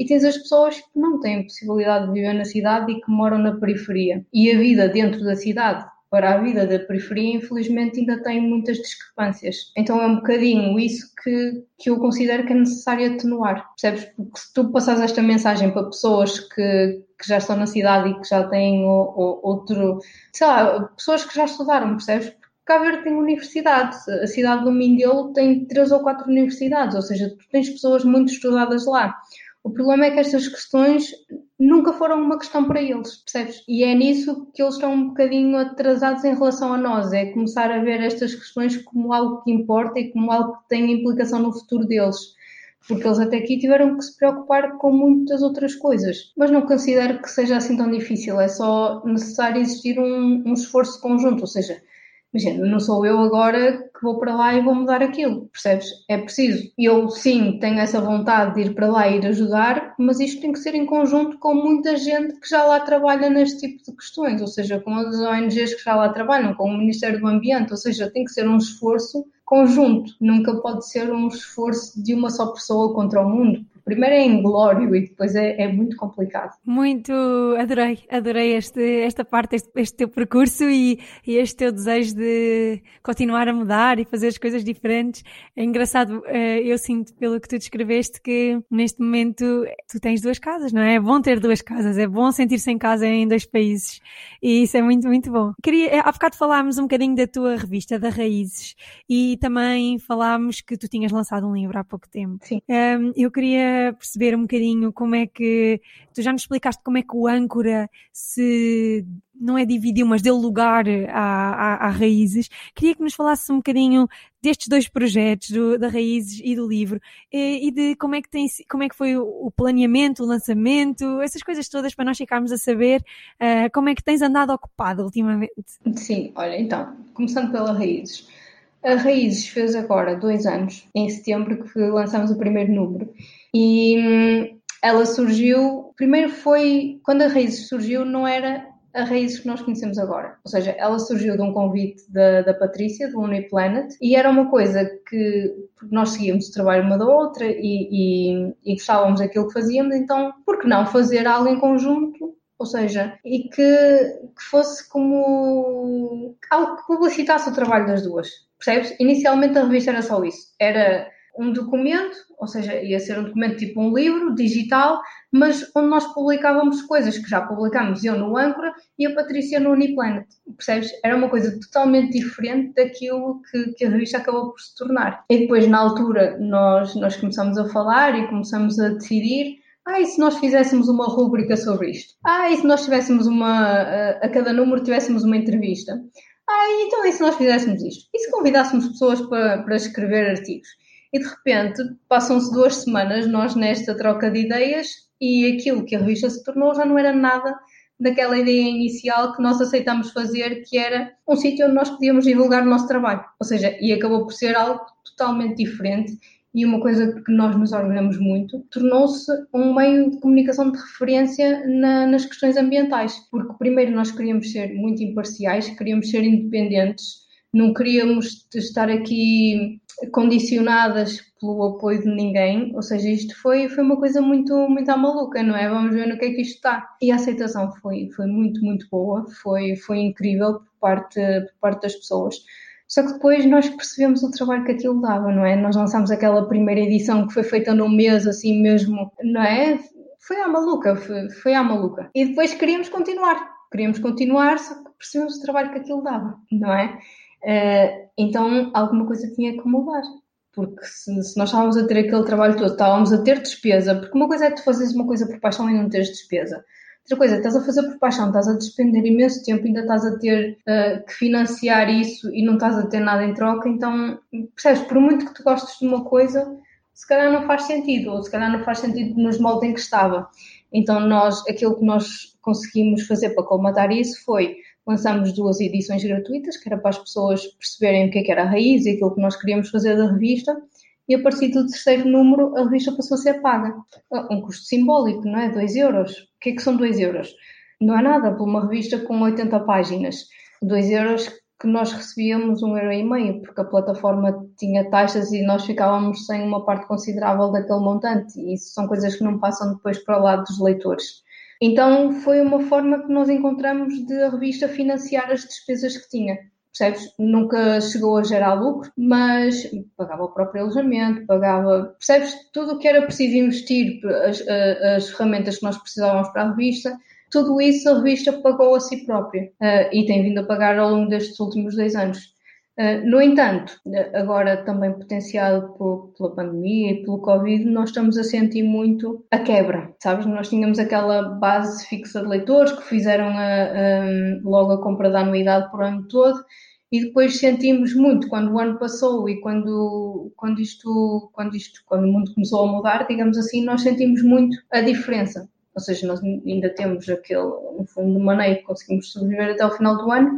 e tens as pessoas que não têm possibilidade de viver na cidade e que moram na periferia. E a vida dentro da cidade para a vida da periferia, infelizmente, ainda tem muitas discrepâncias. Então é um bocadinho isso que, que eu considero que é necessário atenuar. Percebes? Porque se tu passares esta mensagem para pessoas que, que já estão na cidade e que já têm o, o, outro. sei lá, pessoas que já estudaram, percebes? Cabo Verde tem universidades. A cidade do Mindelo tem três ou quatro universidades, ou seja, tu tens pessoas muito estudadas lá. O problema é que estas questões nunca foram uma questão para eles, percebes? E é nisso que eles estão um bocadinho atrasados em relação a nós, é começar a ver estas questões como algo que importa e como algo que tem implicação no futuro deles. Porque eles até aqui tiveram que se preocupar com muitas outras coisas. Mas não considero que seja assim tão difícil, é só necessário existir um, um esforço conjunto, ou seja, Imagina, não sou eu agora que vou para lá e vou mudar aquilo, percebes? É preciso. Eu, sim, tenho essa vontade de ir para lá e ir ajudar, mas isto tem que ser em conjunto com muita gente que já lá trabalha neste tipo de questões, ou seja, com as ONGs que já lá trabalham, com o Ministério do Ambiente, ou seja, tem que ser um esforço conjunto, nunca pode ser um esforço de uma só pessoa contra o mundo, primeiro é inglório e depois é, é, muito complicado. Muito, adorei, adorei este, esta parte, este, este teu percurso e, e, este teu desejo de continuar a mudar e fazer as coisas diferentes. É engraçado, eh, eu sinto pelo que tu descreveste que neste momento tu tens duas casas, não é? É bom ter duas casas, é bom sentir-se em casa em dois países e isso é muito, muito bom. Queria, eh, há bocado falámos um bocadinho da tua revista, da Raízes, e também falámos que tu tinhas lançado um livro há pouco tempo. Sim. Um, eu queria perceber um bocadinho como é que. Tu já nos explicaste como é que o âncora se. Não é dividiu, mas deu lugar a, a, a raízes. Queria que nos falasse um bocadinho destes dois projetos, do, da Raízes e do livro, e, e, de como é, que tem, como é que foi o planeamento, o lançamento, essas coisas todas para nós ficarmos a saber uh, como é que tens andado ocupado ultimamente. Sim, olha, então, começando pela Raízes. A Raízes fez agora dois anos, em setembro, que lançamos o primeiro número. E hum, ela surgiu. Primeiro foi. Quando a Raízes surgiu, não era a Raízes que nós conhecemos agora. Ou seja, ela surgiu de um convite da, da Patrícia, do Uniplanet, e era uma coisa que nós seguíamos o trabalho uma da outra e, e, e gostávamos daquilo que fazíamos, então por que não fazer algo em conjunto ou seja, e que, que, fosse como algo que publicitasse o trabalho das duas. Percebes? Inicialmente a revista era só isso. Era um documento, ou seja, ia ser um documento tipo um livro digital, mas onde nós publicávamos coisas que já publicámos eu no Âncora e a Patrícia no Uniplanet. Percebes? Era uma coisa totalmente diferente daquilo que, que, a revista acabou por se tornar. E depois, na altura, nós, nós começamos a falar e começamos a decidir. Ah, e se nós fizéssemos uma rúbrica sobre isto? Ah, e se nós tivéssemos uma. A, a cada número tivéssemos uma entrevista? Ah, então e se nós fizéssemos isto? E se convidássemos pessoas para, para escrever artigos? E de repente, passam-se duas semanas nós nesta troca de ideias e aquilo que a revista se tornou já não era nada daquela ideia inicial que nós aceitámos fazer, que era um sítio onde nós podíamos divulgar o nosso trabalho. Ou seja, e acabou por ser algo totalmente diferente e uma coisa que nós nos orgulhamos muito, tornou-se um meio de comunicação de referência na, nas questões ambientais. Porque, primeiro, nós queríamos ser muito imparciais, queríamos ser independentes, não queríamos estar aqui condicionadas pelo apoio de ninguém, ou seja, isto foi, foi uma coisa muito, muito à maluca, não é? Vamos ver no que é que isto está. E a aceitação foi, foi muito, muito boa, foi, foi incrível por parte, por parte das pessoas. Só que depois nós percebemos o trabalho que aquilo dava, não é? Nós lançámos aquela primeira edição que foi feita num mês, assim mesmo, não é? Foi à maluca, foi, foi à maluca. E depois queríamos continuar, queríamos continuar, só que percebemos o trabalho que aquilo dava, não é? Uh, então alguma coisa tinha que mudar. Porque se, se, nós estávamos a ter aquele trabalho todo, estávamos a ter despesa, porque uma coisa é tu fazeres uma coisa por paixão e não teres despesa. Outra coisa, estás a fazer por paixão, estás a despender imenso tempo, ainda estás a ter uh, que financiar isso e não estás a ter nada em troca, então, percebes, por muito que tu gostes de uma coisa, se calhar não faz sentido, ou se calhar não faz sentido nos moldes em que estava. Então, nós, aquilo que nós conseguimos fazer para colmatar isso foi lançamos duas edições gratuitas, que era para as pessoas perceberem o que, é que era a raiz e aquilo que nós queríamos fazer da revista, e a partir do terceiro número a revista passou a ser paga. Um custo simbólico, não é? 2 euros. O que é que são 2 euros? Não é nada por uma revista com 80 páginas. 2 euros que nós recebíamos um euro e meio, porque a plataforma tinha taxas e nós ficávamos sem uma parte considerável daquele montante. E isso são coisas que não passam depois para o lado dos leitores. Então foi uma forma que nós encontramos de a revista financiar as despesas que tinha percebes? Nunca chegou a gerar lucro, mas pagava o próprio alojamento, pagava, percebes? Tudo o que era preciso investir, as, as ferramentas que nós precisávamos para a revista, tudo isso a revista pagou a si própria uh, e tem vindo a pagar ao longo destes últimos dois anos. Uh, no entanto, agora também potenciado por, pela pandemia e pelo Covid, nós estamos a sentir muito a quebra, sabes? Nós tínhamos aquela base fixa de leitores que fizeram a, a, logo a compra da anuidade por ano todo e depois sentimos muito quando o ano passou e quando, quando, isto, quando, isto, quando o mundo começou a mudar, digamos assim, nós sentimos muito a diferença. Ou seja, nós ainda temos aquele, no fundo, de maneira que conseguimos sobreviver até o final do ano,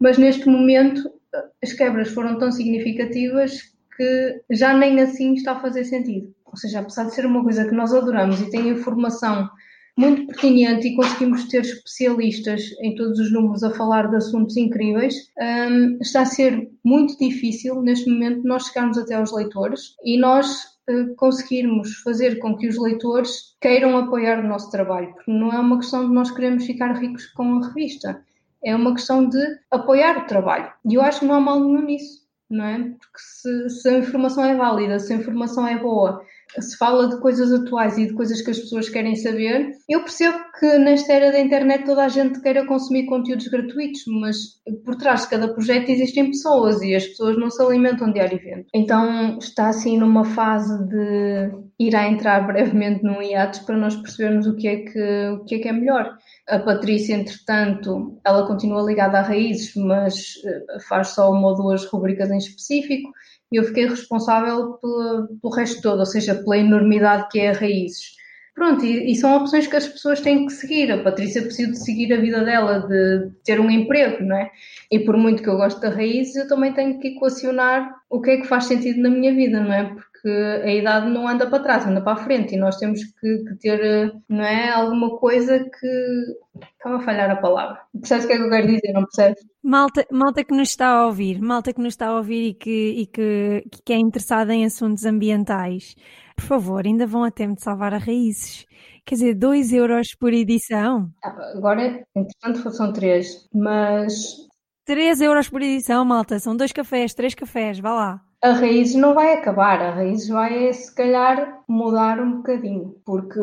mas neste momento as quebras foram tão significativas que já nem assim está a fazer sentido. Ou seja, apesar de ser uma coisa que nós adoramos e tem informação muito pertinente e conseguimos ter especialistas em todos os números a falar de assuntos incríveis, um, está a ser muito difícil neste momento nós chegarmos até aos leitores e nós uh, conseguirmos fazer com que os leitores queiram apoiar o nosso trabalho, porque não é uma questão de nós queremos ficar ricos com a revista, é uma questão de apoiar o trabalho. E eu acho que não há mal nenhum nisso, não é? Porque se, se a informação é válida, se a informação é boa, se fala de coisas atuais e de coisas que as pessoas querem saber, eu percebo que nesta era da internet toda a gente queira consumir conteúdos gratuitos, mas por trás de cada projeto existem pessoas e as pessoas não se alimentam diariamente. Então está assim numa fase de irá entrar brevemente num hiatus para nós percebermos o que é que, o que, é, que é melhor. A Patrícia, entretanto, ela continua ligada a raízes, mas eh, faz só uma ou duas rubricas em específico e eu fiquei responsável pelo, resto todo, ou seja, pela enormidade que é raízes. Pronto, e, e, são opções que as pessoas têm que seguir. A Patrícia precisa de seguir a vida dela, de ter um emprego, não é? E por muito que eu goste da raízes, eu também tenho que equacionar o que é que faz sentido na minha vida, não é? Porque a idade não anda para trás, anda para a frente e nós temos que, que ter, não é? Alguma coisa que. Estava a falhar a palavra. Percebes o que é que eu quero dizer, não percebes? Malta, malta que nos está a ouvir, malta que nos está a ouvir e que, e que, que é interessada em assuntos ambientais, por favor, ainda vão a tempo de salvar a raízes. Quer dizer, 2 euros por edição. Ah, agora, entretanto, são 3, mas. 3 euros por edição, malta. São dois cafés, três cafés, vá lá. A Raízes não vai acabar, a Raízes vai, se calhar, mudar um bocadinho, porque...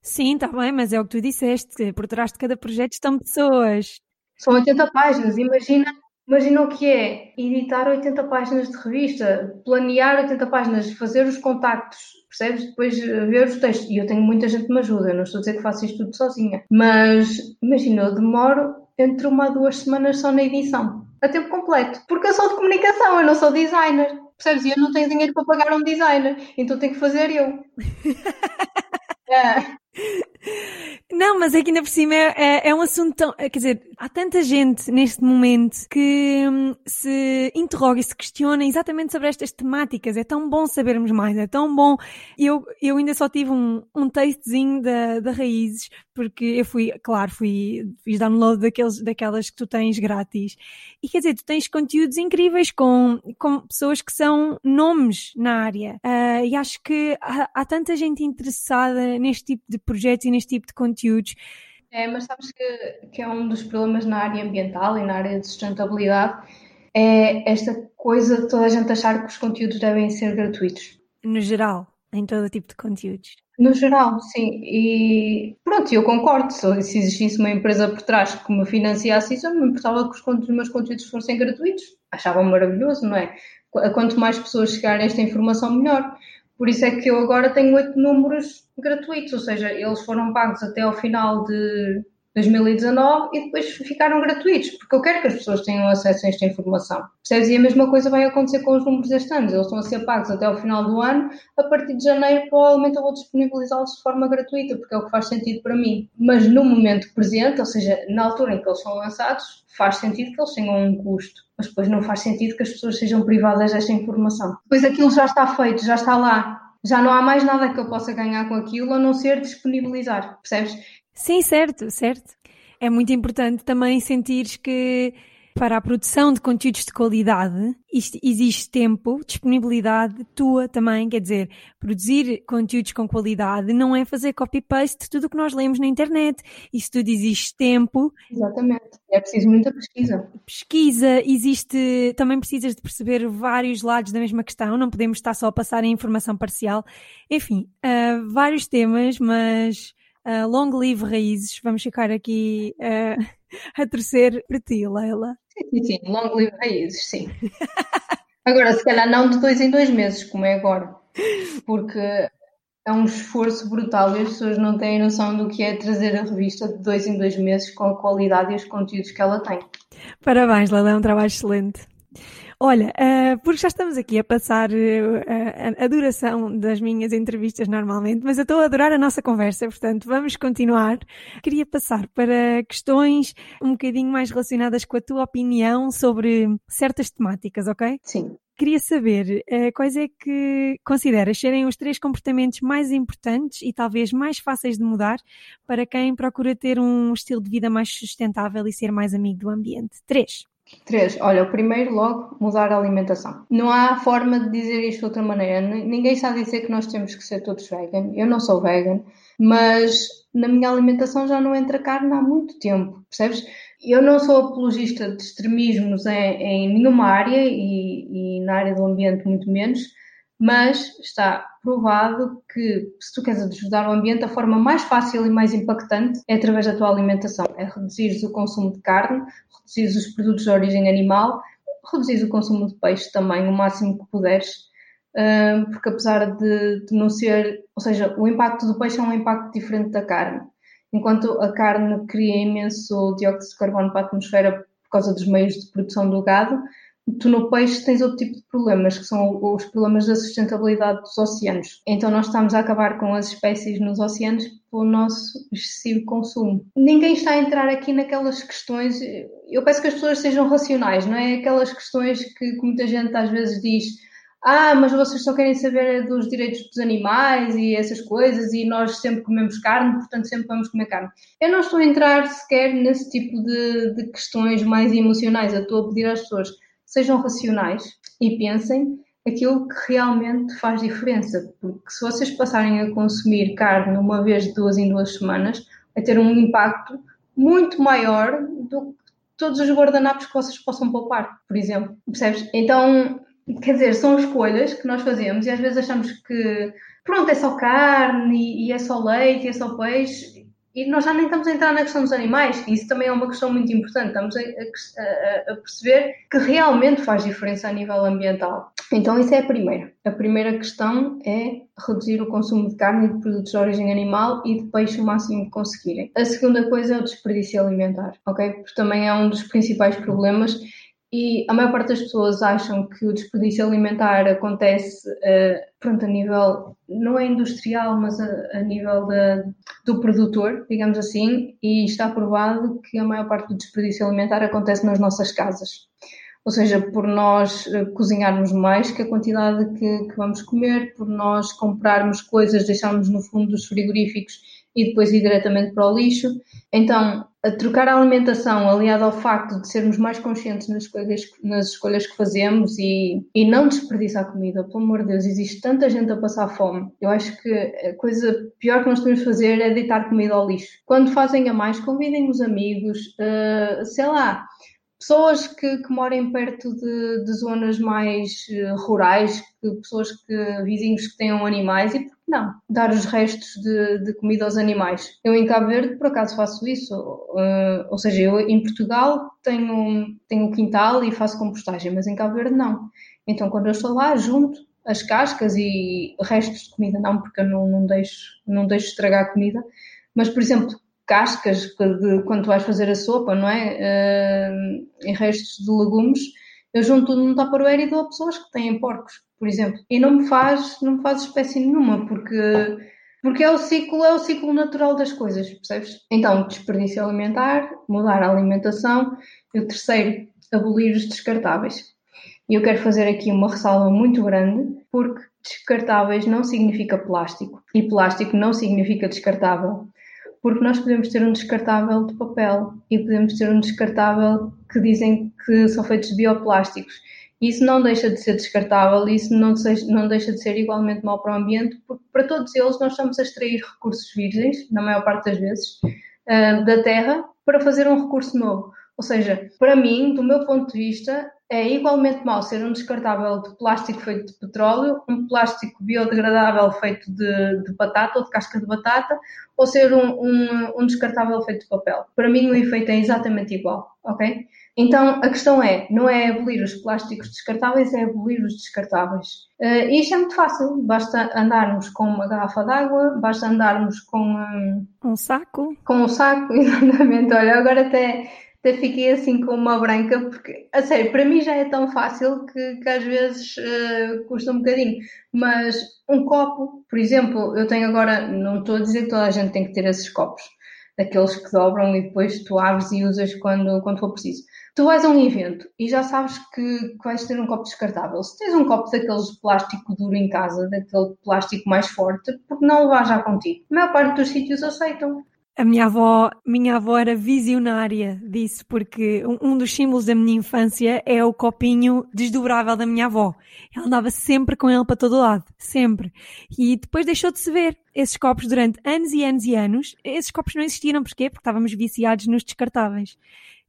Sim, está bem, mas é o que tu disseste, por trás de cada projeto estão pessoas. São 80 páginas, imagina, imagina o que é editar 80 páginas de revista, planear 80 páginas, fazer os contactos, percebes? Depois eh, ver os textos. E eu tenho muita gente que me ajuda, eu não estou a dizer que faço isto tudo sozinha. Mas imagina, eu demoro entre uma a duas semanas só na edição, a tempo completo. Porque eu sou de comunicação, eu não sou designer. Percebes? E eu não tenho dinheiro para pagar um designer, então tenho que fazer eu. [laughs] é. Não, mas é que ainda por cima é, é, é, um assunto tão. Quer dizer, há tanta gente neste momento que hum, se interroga e se questiona exatamente sobre estas temáticas. É tão bom sabermos mais, é tão bom. Eu, eu ainda só tive um, um tastezinho da, da Raízes, porque eu fui, claro, fui, fiz download daqueles, daquelas que tu tens grátis. E quer dizer, tu tens conteúdos incríveis com, com pessoas que são nomes na área. Uh, e acho que há, há tanta gente interessada neste tipo de projetos e neste tipo de conteúdos. É, mas sabes que, que é um dos problemas na área ambiental e na área de sustentabilidade é esta coisa de toda a gente achar que os conteúdos devem ser gratuitos. No geral, em todo tipo de conteúdos. No geral, sim. E pronto, eu concordo. Se existisse uma empresa por trás que me financiasse isso, eu não me importava que os meus conteúdos fossem gratuitos. Achava maravilhoso, não é? Quanto mais pessoas chegarem a esta informação, melhor. Por isso é que eu agora tenho oito números gratuitos, ou seja, eles foram pagos até ao final de 2019 e depois ficaram gratuitos, porque eu quero que as pessoas tenham acesso a esta informação. Percebes? E a mesma coisa vai acontecer com os números deste ano. Eles estão a ser pagos até ao final do ano. A partir de janeiro, provavelmente eu vou disponibilizá-los de forma gratuita, porque é o que faz sentido para mim. Mas no momento presente, ou seja, na altura em que eles são lançados, faz sentido que eles tenham um custo. Mas depois não faz sentido que as pessoas sejam privadas desta informação. Depois aquilo já está feito, já está lá. Já não há mais nada que eu possa ganhar com aquilo a não ser disponibilizar. Percebes? Sim, certo, certo. É muito importante também sentires que para a produção de conteúdos de qualidade existe tempo, disponibilidade tua também, quer dizer, produzir conteúdos com qualidade não é fazer copy-paste de tudo o que nós lemos na internet. Isso tudo existe tempo. Exatamente. É preciso muita pesquisa. Pesquisa, existe, também precisas de perceber vários lados da mesma questão, não podemos estar só a passar a informação parcial. Enfim, uh, vários temas, mas Uh, long live raízes, vamos ficar aqui uh, [laughs] a torcer por ti, Leila. Sim, sim, long live raízes, sim. [laughs] agora, se calhar não de dois em dois meses, como é agora, porque é um esforço brutal e as pessoas não têm noção do que é trazer a revista de dois em dois meses com a qualidade e os conteúdos que ela tem. Parabéns, Leila, é um trabalho excelente. Olha, uh, porque já estamos aqui a passar uh, a, a, duração das minhas entrevistas normalmente, mas eu estou a adorar a nossa conversa, portanto vamos continuar. Queria passar para questões um bocadinho mais relacionadas com a tua opinião sobre certas temáticas, ok? Sim. Queria saber uh, quais é que consideras serem os três comportamentos mais importantes e talvez mais fáceis de mudar para quem procura ter um estilo de vida mais sustentável e ser mais amigo do ambiente. Três. Três, olha, o primeiro logo, mudar a alimentação. Não há forma de dizer isto de outra maneira. Ninguém está a dizer que nós temos que ser todos vegan. Eu não sou vegan, mas na minha alimentação já não entra carne há muito tempo, percebes? Eu não sou apologista de extremismos em, em nenhuma área e, e na área do ambiente muito menos, mas está provado que se tu queres ajudar o ambiente, a forma mais fácil e mais impactante é através da tua alimentação. É reduzir o consumo de carne, reduzir os produtos de origem animal, reduzir o consumo de peixe também, o máximo que puderes, porque apesar de, de não ser, ou seja, o impacto do peixe é um impacto diferente da carne. Enquanto a carne cria imenso dióxido de carbono para a atmosfera por causa dos meios de produção do gado, tu no peixe tens outro tipo de problemas, que são os problemas da sustentabilidade dos oceanos. Então nós estamos a acabar com as espécies nos oceanos pelo nosso excessivo consumo. Ninguém está a entrar aqui naquelas questões, eu peço que as pessoas sejam racionais, não é aquelas questões que, muita gente às vezes diz ah, mas vocês só querem saber dos direitos dos animais e essas coisas e nós sempre comemos carne, portanto sempre vamos comer carne. Eu não estou a entrar sequer nesse tipo de, de questões mais emocionais, eu estou a pedir às pessoas sejam racionais e pensem aquilo que realmente faz diferença. Porque se vocês passarem a consumir carne uma vez duas em duas semanas, vai ter um impacto muito maior do que todos os guardanapos que vocês possam poupar, por exemplo. Percebes? Então, quer dizer, são escolhas que nós fazemos e às vezes achamos que pronto, é só carne e é só leite e é só peixe e nós já nem estamos a entrar na questão dos animais, isso também é uma questão muito importante. Estamos a, a, a, perceber que realmente faz diferença a nível ambiental. Então, isso é a primeira. A primeira questão é reduzir o consumo de carne e de produtos de origem animal e de peixe o máximo que conseguirem. A segunda coisa é o desperdício alimentar, ok? Porque também é um dos principais problemas e a maior parte das pessoas acham que o desperdício alimentar acontece uh, pronto, a nível, não é industrial, mas a, a nível de, do produtor, digamos assim, e está provado que a maior parte do desperdício alimentar acontece nas nossas casas. Ou seja, por nós uh, cozinharmos mais que a quantidade que, que vamos comer, por nós comprarmos coisas, deixarmos no fundo dos frigoríficos e depois ir diretamente para o lixo. Então, a trocar a alimentação aliado ao facto de sermos mais conscientes nas escolhas, nas escolhas que fazemos e, e não desperdiçar comida, pelo amor de Deus, existe tanta gente a passar fome. Eu acho que a coisa pior que nós podemos fazer é deitar comida ao lixo. Quando fazem a mais, convidem os amigos, uh, sei lá, pessoas que, que perto de, de zonas mais uh, rurais, que, pessoas que vizinhos que tenham animais e não, dar os restos de, de, comida aos animais. Eu em Cabo Verde, por acaso, faço isso. Uh, ou seja, eu em Portugal tenho, tenho quintal e faço compostagem, mas em Cabo Verde não. Então, quando eu estou lá, junto as cascas e restos de comida, não, porque eu não, não, deixo, não deixo estragar a comida. Mas, por exemplo, cascas de, quando vais fazer a sopa, não é? Uh, e restos de legumes, eu junto tudo num tupperware e dou a pessoas que têm porcos, por exemplo. E não me faz, não me faz espécie nenhuma, porque, porque é o ciclo, é o ciclo natural das coisas, percebes? Então, desperdício alimentar, mudar a alimentação. E o terceiro, abolir os descartáveis. E eu quero fazer aqui uma ressalva muito grande, porque descartáveis não significa plástico e plástico não significa descartável porque nós podemos ter um descartável de papel e podemos ter um descartável que dizem que são feitos de bioplásticos. Isso não deixa de ser descartável, isso não, não deixa de ser igualmente mau para o ambiente, porque para todos eles nós estamos a extrair recursos virgens, na maior parte das vezes, uh, da terra, para fazer um recurso novo. Ou seja, para mim, do meu ponto de vista, é igualmente mau ser um descartável de plástico feito de petróleo, um plástico biodegradável feito de, de batata ou de casca de batata, ou ser um, um, um, descartável feito de papel. Para mim o efeito é exatamente igual, ok? Então a questão é, não é abolir os plásticos descartáveis, é abolir os descartáveis. Uh, e isto é muito fácil, basta andarmos com uma garrafa d'água, basta andarmos com um, um saco. Com um saco, [laughs] exatamente. Olha, agora até até fiquei assim com uma branca, porque, a sério, para mim já é tão fácil que, que às vezes uh, custa um bocadinho. Mas um copo, por exemplo, eu tenho agora, não estou a dizer que toda a gente tem que ter esses copos, daqueles que dobram e depois tu abres e usas quando, quando for preciso. Tu vais a um evento e já sabes que, que vais ter um copo descartável. Se tens um copo daqueles de plástico duro em casa, daquele plástico mais forte, porque não levar já contigo? A maior parte dos sítios aceitam. A minha avó, minha avó era visionária disso, porque um dos símbolos da minha infância é o copinho desdobrável da minha avó. Ela andava sempre com ele para todo lado, sempre. E depois deixou de se ver esses copos durante anos e anos e anos. Esses copos não existiram, porquê? Porque estávamos viciados nos descartáveis.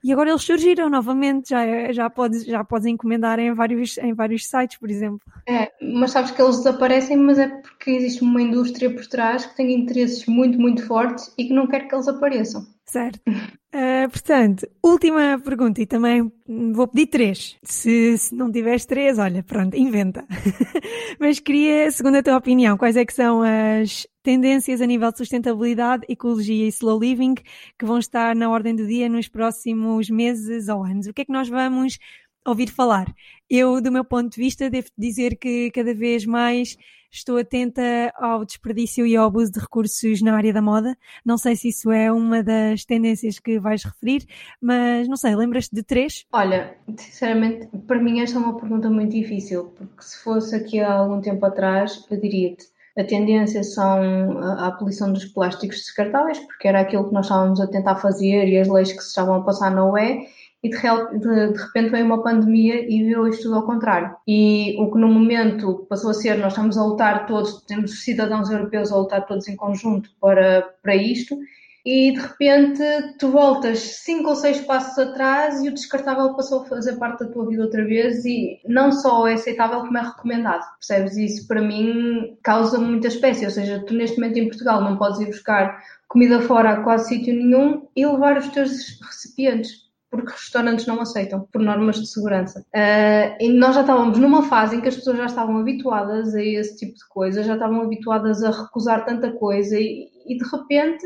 E agora eles surgiram novamente, já, já, podes, já podes encomendar em vários, em vários sites, por exemplo. É, mas sabes que eles desaparecem, mas é porque existe uma indústria por trás que tem interesses muito, muito fortes e que não quer que eles apareçam. Certo. Uh, [laughs] portanto, última pergunta e também vou pedir três. Se, se não tiveres três, olha, pronto, inventa. [laughs] Mas queria, segundo a tua opinião, quais é que são as tendências a nível de sustentabilidade, ecologia e slow living que vão estar na ordem do dia nos próximos meses ou anos? O que é que nós vamos ouvir falar? Eu, do meu ponto de vista, devo dizer que cada vez mais estou atenta ao desperdício e ao abuso de recursos na área da moda. Não sei se isso é uma das tendências que vais referir, mas não sei, lembras-te de três? Olha, sinceramente, para mim esta é uma pergunta muito difícil, porque se fosse aqui há algum tempo atrás, eu diria-te a tendência são a abolição dos plásticos descartáveis, porque era aquilo que nós estávamos a tentar fazer e as leis que se estavam a passar na UE, e de, de, de, repente veio uma pandemia e virou isto tudo ao contrário. E o que no momento passou a ser, nós estamos a lutar todos, temos os cidadãos europeus a lutar todos em conjunto para, para isto, e de repente tu voltas cinco ou seis passos atrás e o descartável passou a fazer parte da tua vida outra vez e não só é aceitável como é recomendado, percebes? Isso para mim causa muita espécie, ou seja, tu neste momento em Portugal não podes ir buscar comida fora a quase sítio nenhum e levar os teus recipientes porque restaurantes não aceitam, por normas de segurança. Uh, e nós já estávamos numa fase em que as pessoas já estavam habituadas a esse tipo de coisa, já estavam habituadas a recusar tanta coisa e, e de repente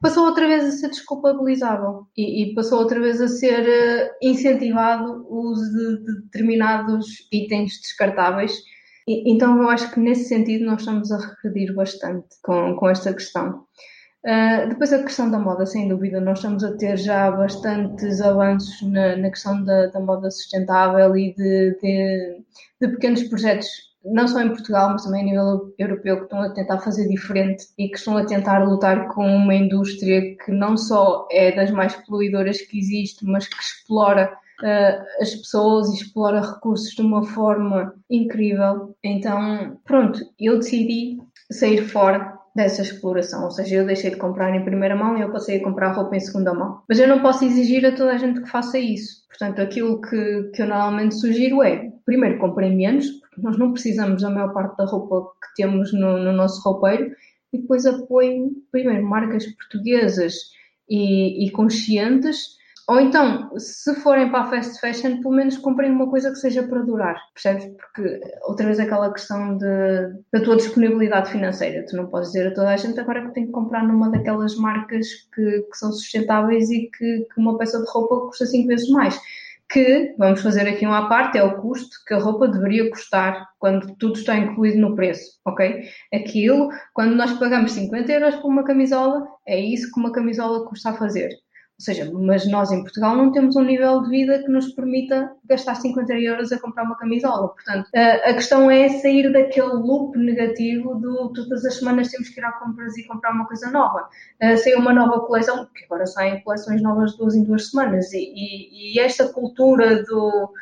passou outra vez a ser desculpabilizável e, e passou outra vez a ser uh, incentivado o uso de, de, determinados itens descartáveis. E, então eu acho que nesse sentido nós estamos a regredir bastante com, com esta questão. Uh, depois a questão da moda, sem dúvida, nós estamos a ter já bastantes avanços na, na questão da, da, moda sustentável e de, de, de, pequenos projetos, não só em Portugal, mas também a nível europeu, que estão a tentar fazer diferente e que estão a tentar lutar com uma indústria que não só é das mais poluidoras que existe, mas que explora uh, as pessoas e explora recursos de uma forma incrível. Então, pronto, eu decidi sair fora dessa exploração, ou seja, eu deixei de comprar em primeira mão e eu passei a comprar roupa em segunda mão. Mas eu não posso exigir a toda a gente que faça isso. Portanto, aquilo que, que eu normalmente sugiro é, primeiro, comprem menos, porque nós não precisamos da maior parte da roupa que temos no, no nosso roupeiro, e depois apoiem, primeiro, marcas portuguesas e, e conscientes ou então, se forem para a fast fashion, pelo menos comprem uma coisa que seja para durar, percebes? Porque outra vez aquela questão de, da tua disponibilidade financeira. Tu não podes dizer a toda a gente agora que tem que comprar numa daquelas marcas que, que são sustentáveis e que, que uma peça de roupa custa 5 vezes mais que, vamos fazer aqui uma parte, é o custo que a roupa deveria custar quando tudo está incluído no preço, ok? Aquilo, quando nós pagamos 50 euros por uma camisola, é isso que uma camisola custa a fazer. Ou seja, mas nós em Portugal não temos um nível de vida que nos permita gastar 50 euros a comprar uma camisola. Portanto, a, questão é sair daquele loop negativo do todas as semanas temos que ir a compras e comprar uma coisa nova. Uh, sair uma nova coleção, porque agora saem coleções novas duas em duas semanas. E, e, e esta cultura do,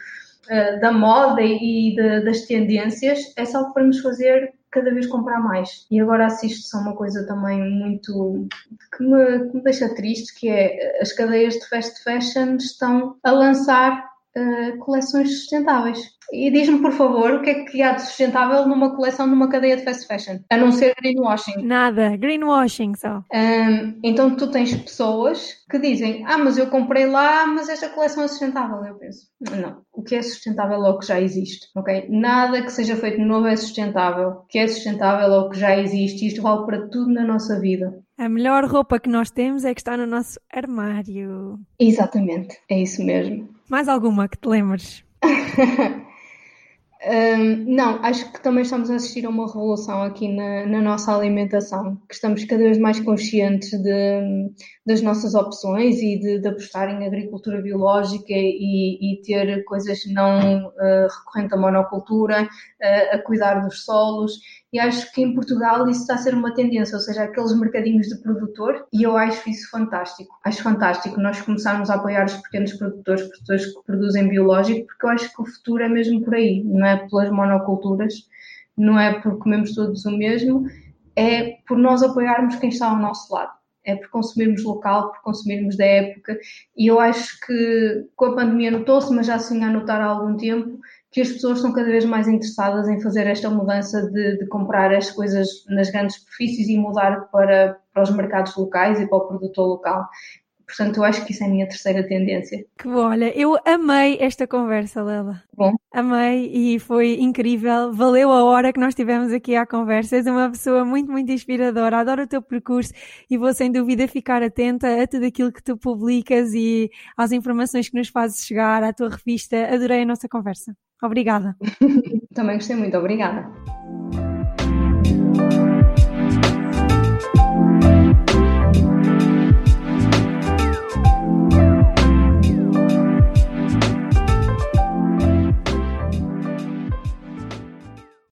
uh, da moda e de, das tendências é só que podemos fazer cada vez comprar mais. E agora assisto a uma coisa também muito que me, que me deixa triste, que é as cadeias de fast fashion estão a lançar uh, coleções sustentáveis. E diz-me, por favor, o que é que há de sustentável numa coleção numa cadeia de fast fashion? A não ser greenwashing. Nada, greenwashing só. Um, então tu tens pessoas que dizem, ah, mas eu comprei lá, mas esta coleção é sustentável. Eu penso, não, o que é sustentável é o que já existe, ok? Nada que seja feito novo é sustentável. O que é sustentável é o que já existe. Isto vale para tudo na nossa vida. A melhor roupa que nós temos é que está no nosso armário. Exatamente, é isso mesmo. Mais alguma que te lembres? [laughs] Um, não, acho que também estamos a assistir a uma revolução aqui na, na nossa alimentação, que estamos cada vez mais conscientes de, das nossas opções e de, de apostar em agricultura biológica e, e ter coisas não uh, recorrentes à monocultura, uh, a cuidar dos solos e acho que em Portugal isso está a ser uma tendência, ou seja, aqueles mercadinhos de produtor, e eu acho isso fantástico. Acho fantástico nós começarmos a apoiar os pequenos produtores, produtores que produzem biológico, porque eu acho que o futuro é mesmo por aí, não é pelas monoculturas, não é por comermos todos o mesmo, é por nós apoiarmos quem está ao nosso lado é por consumirmos local, por consumirmos da época. E eu acho que com a pandemia notou-se, mas já se vinha a notar há algum tempo, que as pessoas estão cada vez mais interessadas em fazer esta mudança de, de comprar as coisas nas grandes superfícies e mudar para, para os mercados locais e para o produtor local. Portanto, eu acho que isso é a minha terceira tendência. Que bom, olha, eu amei esta conversa, Lela. Bom. Amei e foi incrível. Valeu a hora que nós tivemos aqui à conversa. És uma pessoa muito, muito inspiradora. Adoro o teu percurso e vou sem dúvida ficar atenta a tudo aquilo que tu publicas e às informações que nos fazes chegar à tua revista. Adorei a nossa conversa. Obrigada. [laughs] Também gostei muito, obrigada.